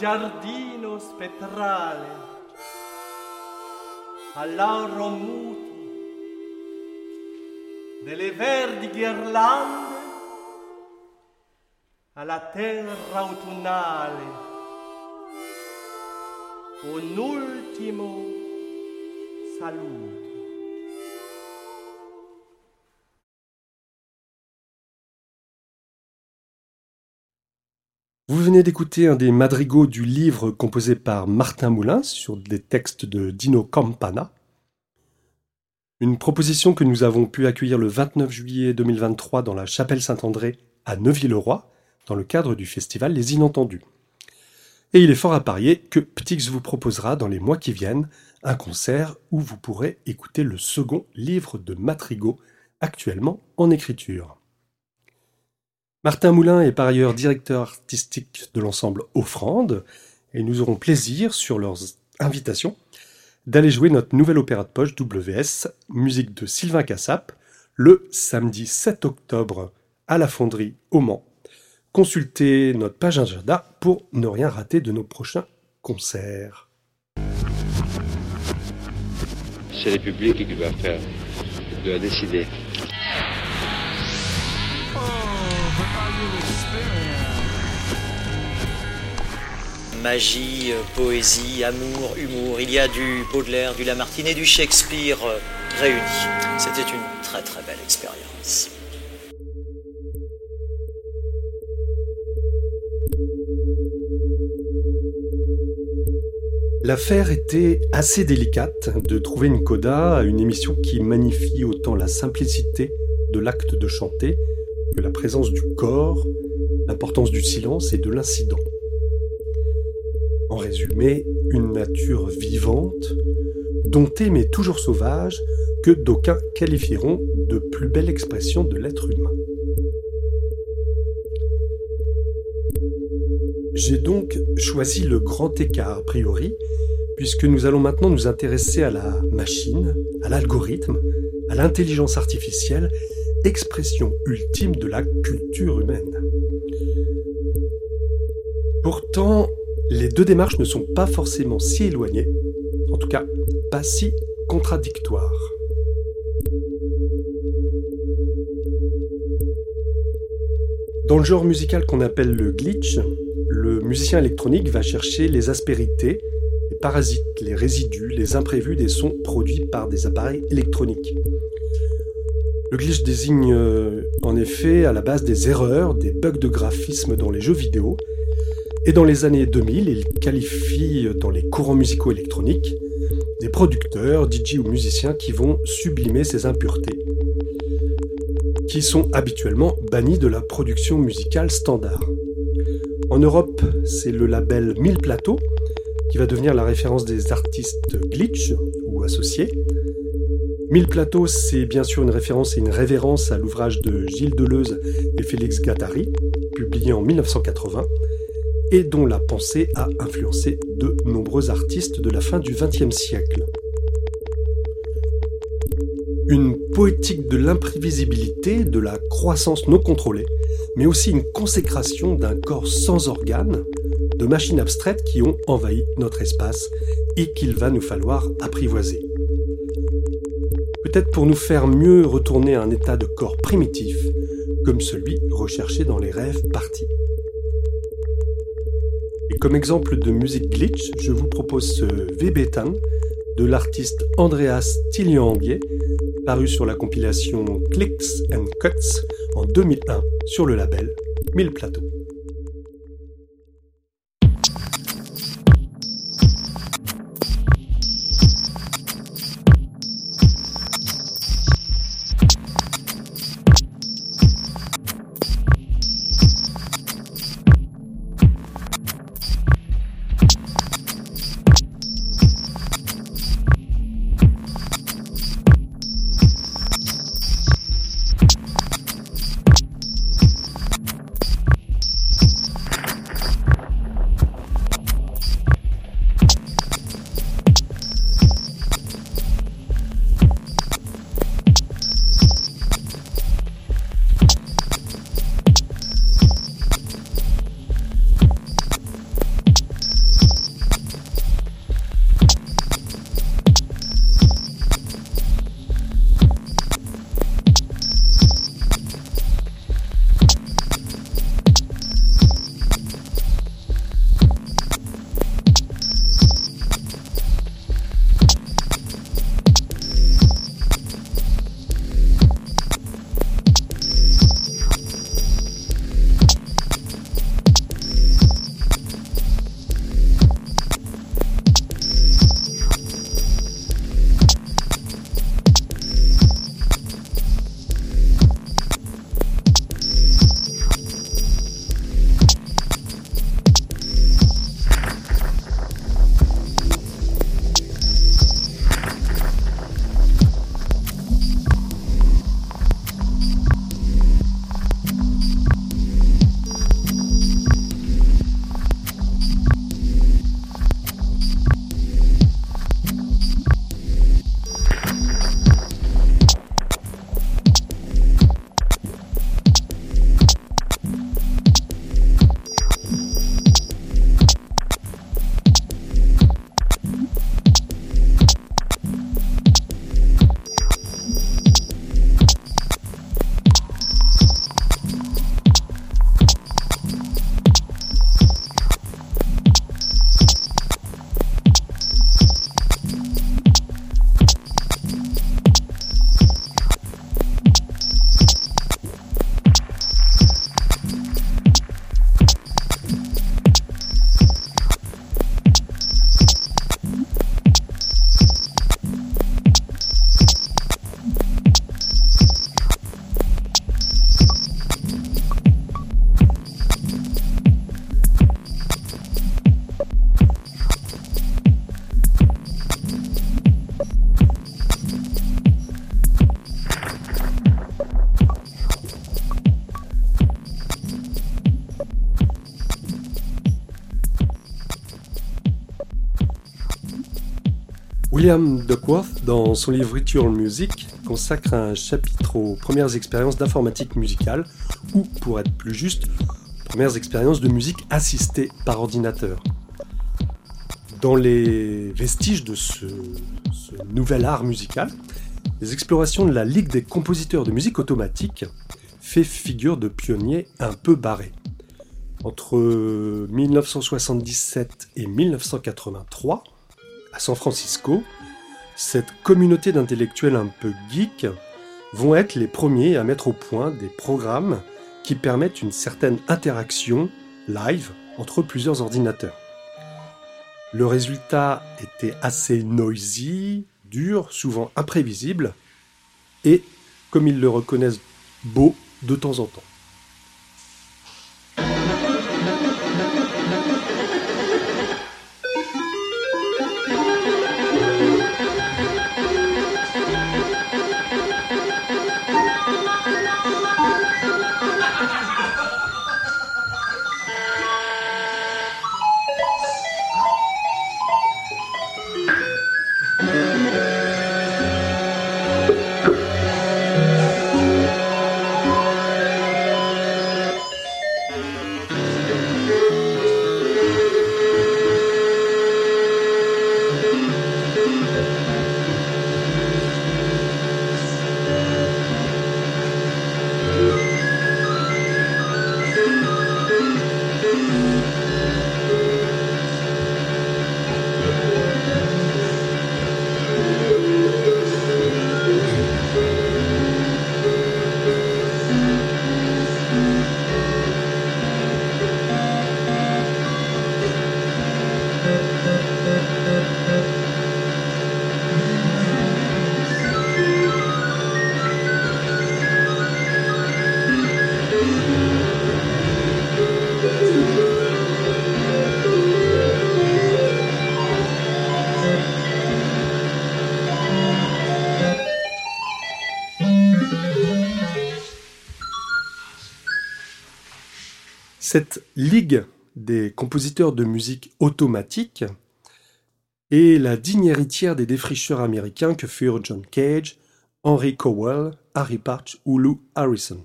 Giardino spettrale all'auro muto delle verdi ghirlande alla terra autunnale. Un ultimo saluto Vous venez d'écouter un des madrigaux du livre composé par Martin Moulin sur des textes de Dino Campana. Une proposition que nous avons pu accueillir le 29 juillet 2023 dans la chapelle Saint-André à Neuville-le-Roi, dans le cadre du festival Les Inentendus. Et il est fort à parier que Ptix vous proposera dans les mois qui viennent un concert où vous pourrez écouter le second livre de Matrigo, actuellement en écriture. Martin Moulin est par ailleurs directeur artistique de l'ensemble Offrande, et nous aurons plaisir, sur leurs invitations, d'aller jouer notre nouvel opéra de poche WS, musique de Sylvain Cassap, le samedi 7 octobre à la Fonderie au Mans. Consultez notre page agenda pour ne rien rater de nos prochains concerts. C'est le public qui doit faire, qui doit décider. Magie, poésie, amour, humour, il y a du Baudelaire, du Lamartine et du Shakespeare euh, réunis. C'était une très très belle expérience. L'affaire était assez délicate de trouver une coda à une émission qui magnifie autant la simplicité de l'acte de chanter que la présence du corps, l'importance du silence et de l'incident. En résumé, une nature vivante, domptée mais toujours sauvage, que d'aucuns qualifieront de plus belle expression de l'être humain. J'ai donc choisi le grand écart a priori, puisque nous allons maintenant nous intéresser à la machine, à l'algorithme, à l'intelligence artificielle, expression ultime de la culture humaine. Pourtant, les deux démarches ne sont pas forcément si éloignées, en tout cas pas si contradictoires. Dans le genre musical qu'on appelle le glitch, le musicien électronique va chercher les aspérités, les parasites, les résidus, les imprévus des sons produits par des appareils électroniques. Le glitch désigne euh, en effet à la base des erreurs, des bugs de graphisme dans les jeux vidéo, et dans les années 2000, il qualifie dans les courants musicaux électroniques des producteurs, DJ ou musiciens qui vont sublimer ces impuretés, qui sont habituellement bannis de la production musicale standard. En Europe, c'est le label 1000 Plateaux qui va devenir la référence des artistes glitch ou associés. 1000 Plateaux, c'est bien sûr une référence et une révérence à l'ouvrage de Gilles Deleuze et Félix Gattari, publié en 1980, et dont la pensée a influencé de nombreux artistes de la fin du XXe siècle. Une poétique de l'imprévisibilité, de la croissance non contrôlée, mais aussi une consécration d'un corps sans organes, de machines abstraites qui ont envahi notre espace et qu'il va nous falloir apprivoiser. Peut-être pour nous faire mieux retourner à un état de corps primitif, comme celui recherché dans les rêves partis. Et comme exemple de musique glitch, je vous propose ce Vebetan de l'artiste Andreas Tillianguier, paru sur la compilation Clicks Cuts en 2001 sur le label 1000 Plateaux. William Duckworth, dans son livre Ritual Music, consacre un chapitre aux premières expériences d'informatique musicale, ou pour être plus juste, premières expériences de musique assistée par ordinateur. Dans les vestiges de ce, ce nouvel art musical, les explorations de la Ligue des compositeurs de musique automatique fait figure de pionnier un peu barré. Entre 1977 et 1983, à San Francisco, cette communauté d'intellectuels un peu geeks vont être les premiers à mettre au point des programmes qui permettent une certaine interaction live entre plusieurs ordinateurs. Le résultat était assez noisy, dur, souvent imprévisible, et, comme ils le reconnaissent, beau de temps en temps. Cette ligue des compositeurs de musique automatique est la digne héritière des défricheurs américains que furent John Cage, Henry Cowell, Harry Partch ou Lou Harrison.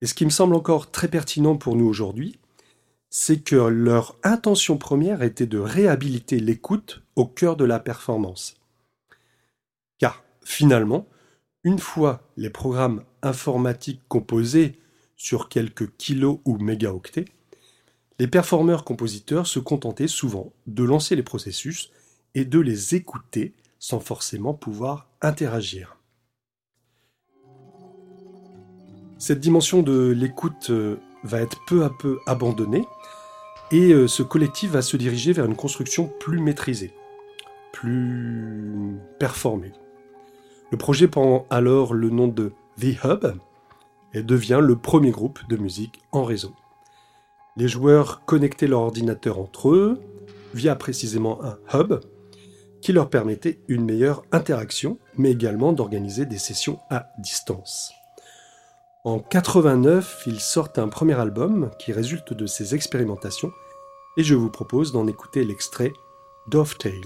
Et ce qui me semble encore très pertinent pour nous aujourd'hui, c'est que leur intention première était de réhabiliter l'écoute au cœur de la performance. Car finalement, une fois les programmes informatiques composés sur quelques kilos ou mégaoctets, les performeurs-compositeurs se contentaient souvent de lancer les processus et de les écouter sans forcément pouvoir interagir. Cette dimension de l'écoute euh, va être peu à peu abandonnée et euh, ce collectif va se diriger vers une construction plus maîtrisée, plus performée. Le projet prend alors le nom de The Hub devient le premier groupe de musique en réseau. Les joueurs connectaient leur ordinateur entre eux via précisément un hub qui leur permettait une meilleure interaction, mais également d'organiser des sessions à distance. En 89, ils sortent un premier album qui résulte de ces expérimentations et je vous propose d'en écouter l'extrait Dovetail.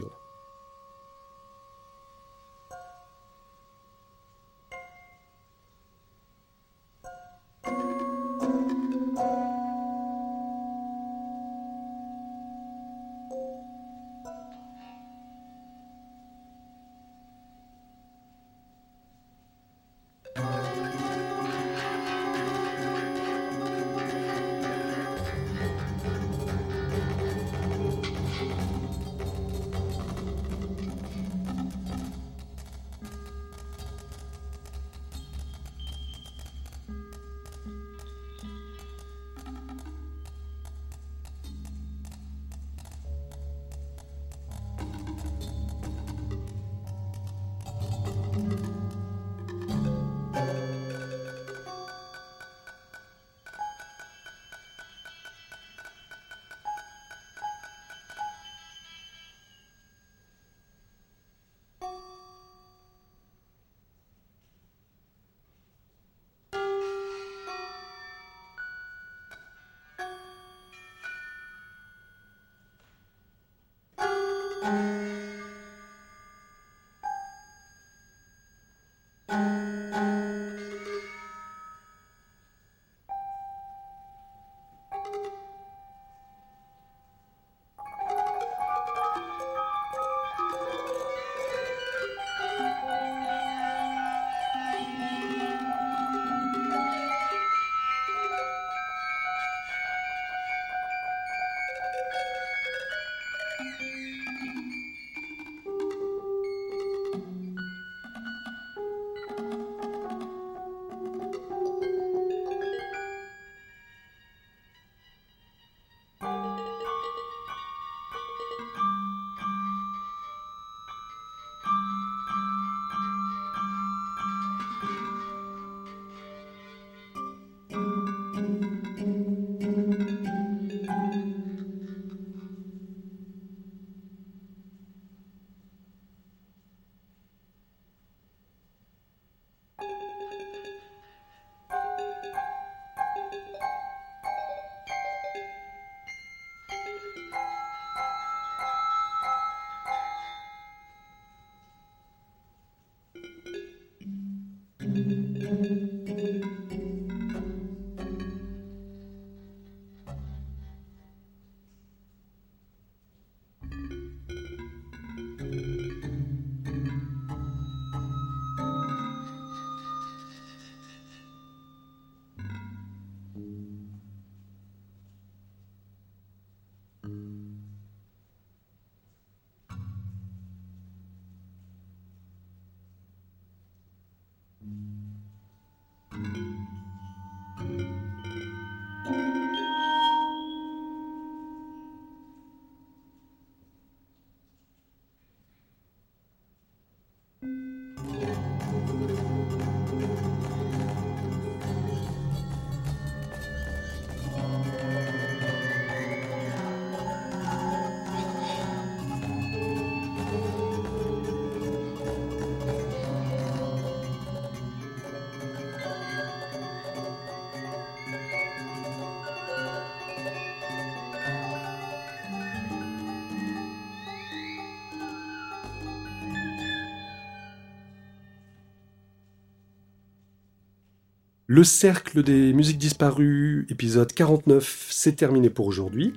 Le cercle des musiques disparues, épisode 49, c'est terminé pour aujourd'hui.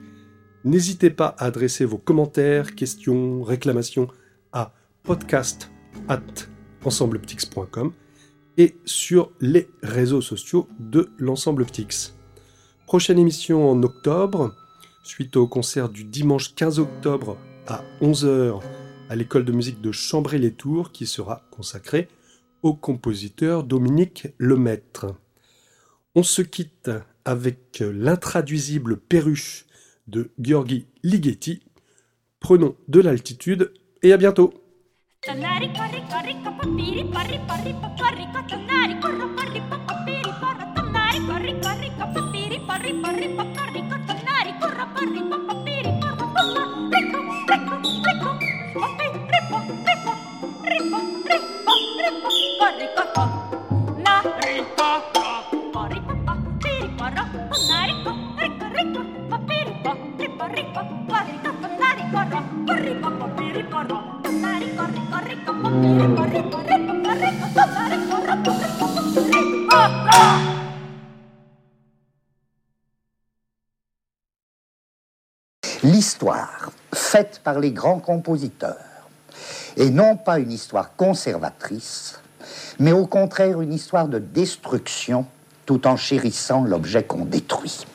N'hésitez pas à adresser vos commentaires, questions, réclamations à podcast at ensembleptix.com et sur les réseaux sociaux de l'Ensemble. Prochaine émission en octobre, suite au concert du dimanche 15 octobre à 11h à l'école de musique de Chambray-les-Tours qui sera consacrée au compositeur Dominique Lemaître. On se quitte avec l'intraduisible perruche de Gheorghi Ligeti. Prenons de l'altitude et à bientôt. L'histoire faite par les grands compositeurs et non pas une histoire conservatrice, mais au contraire une histoire de destruction tout en chérissant l'objet qu'on détruit.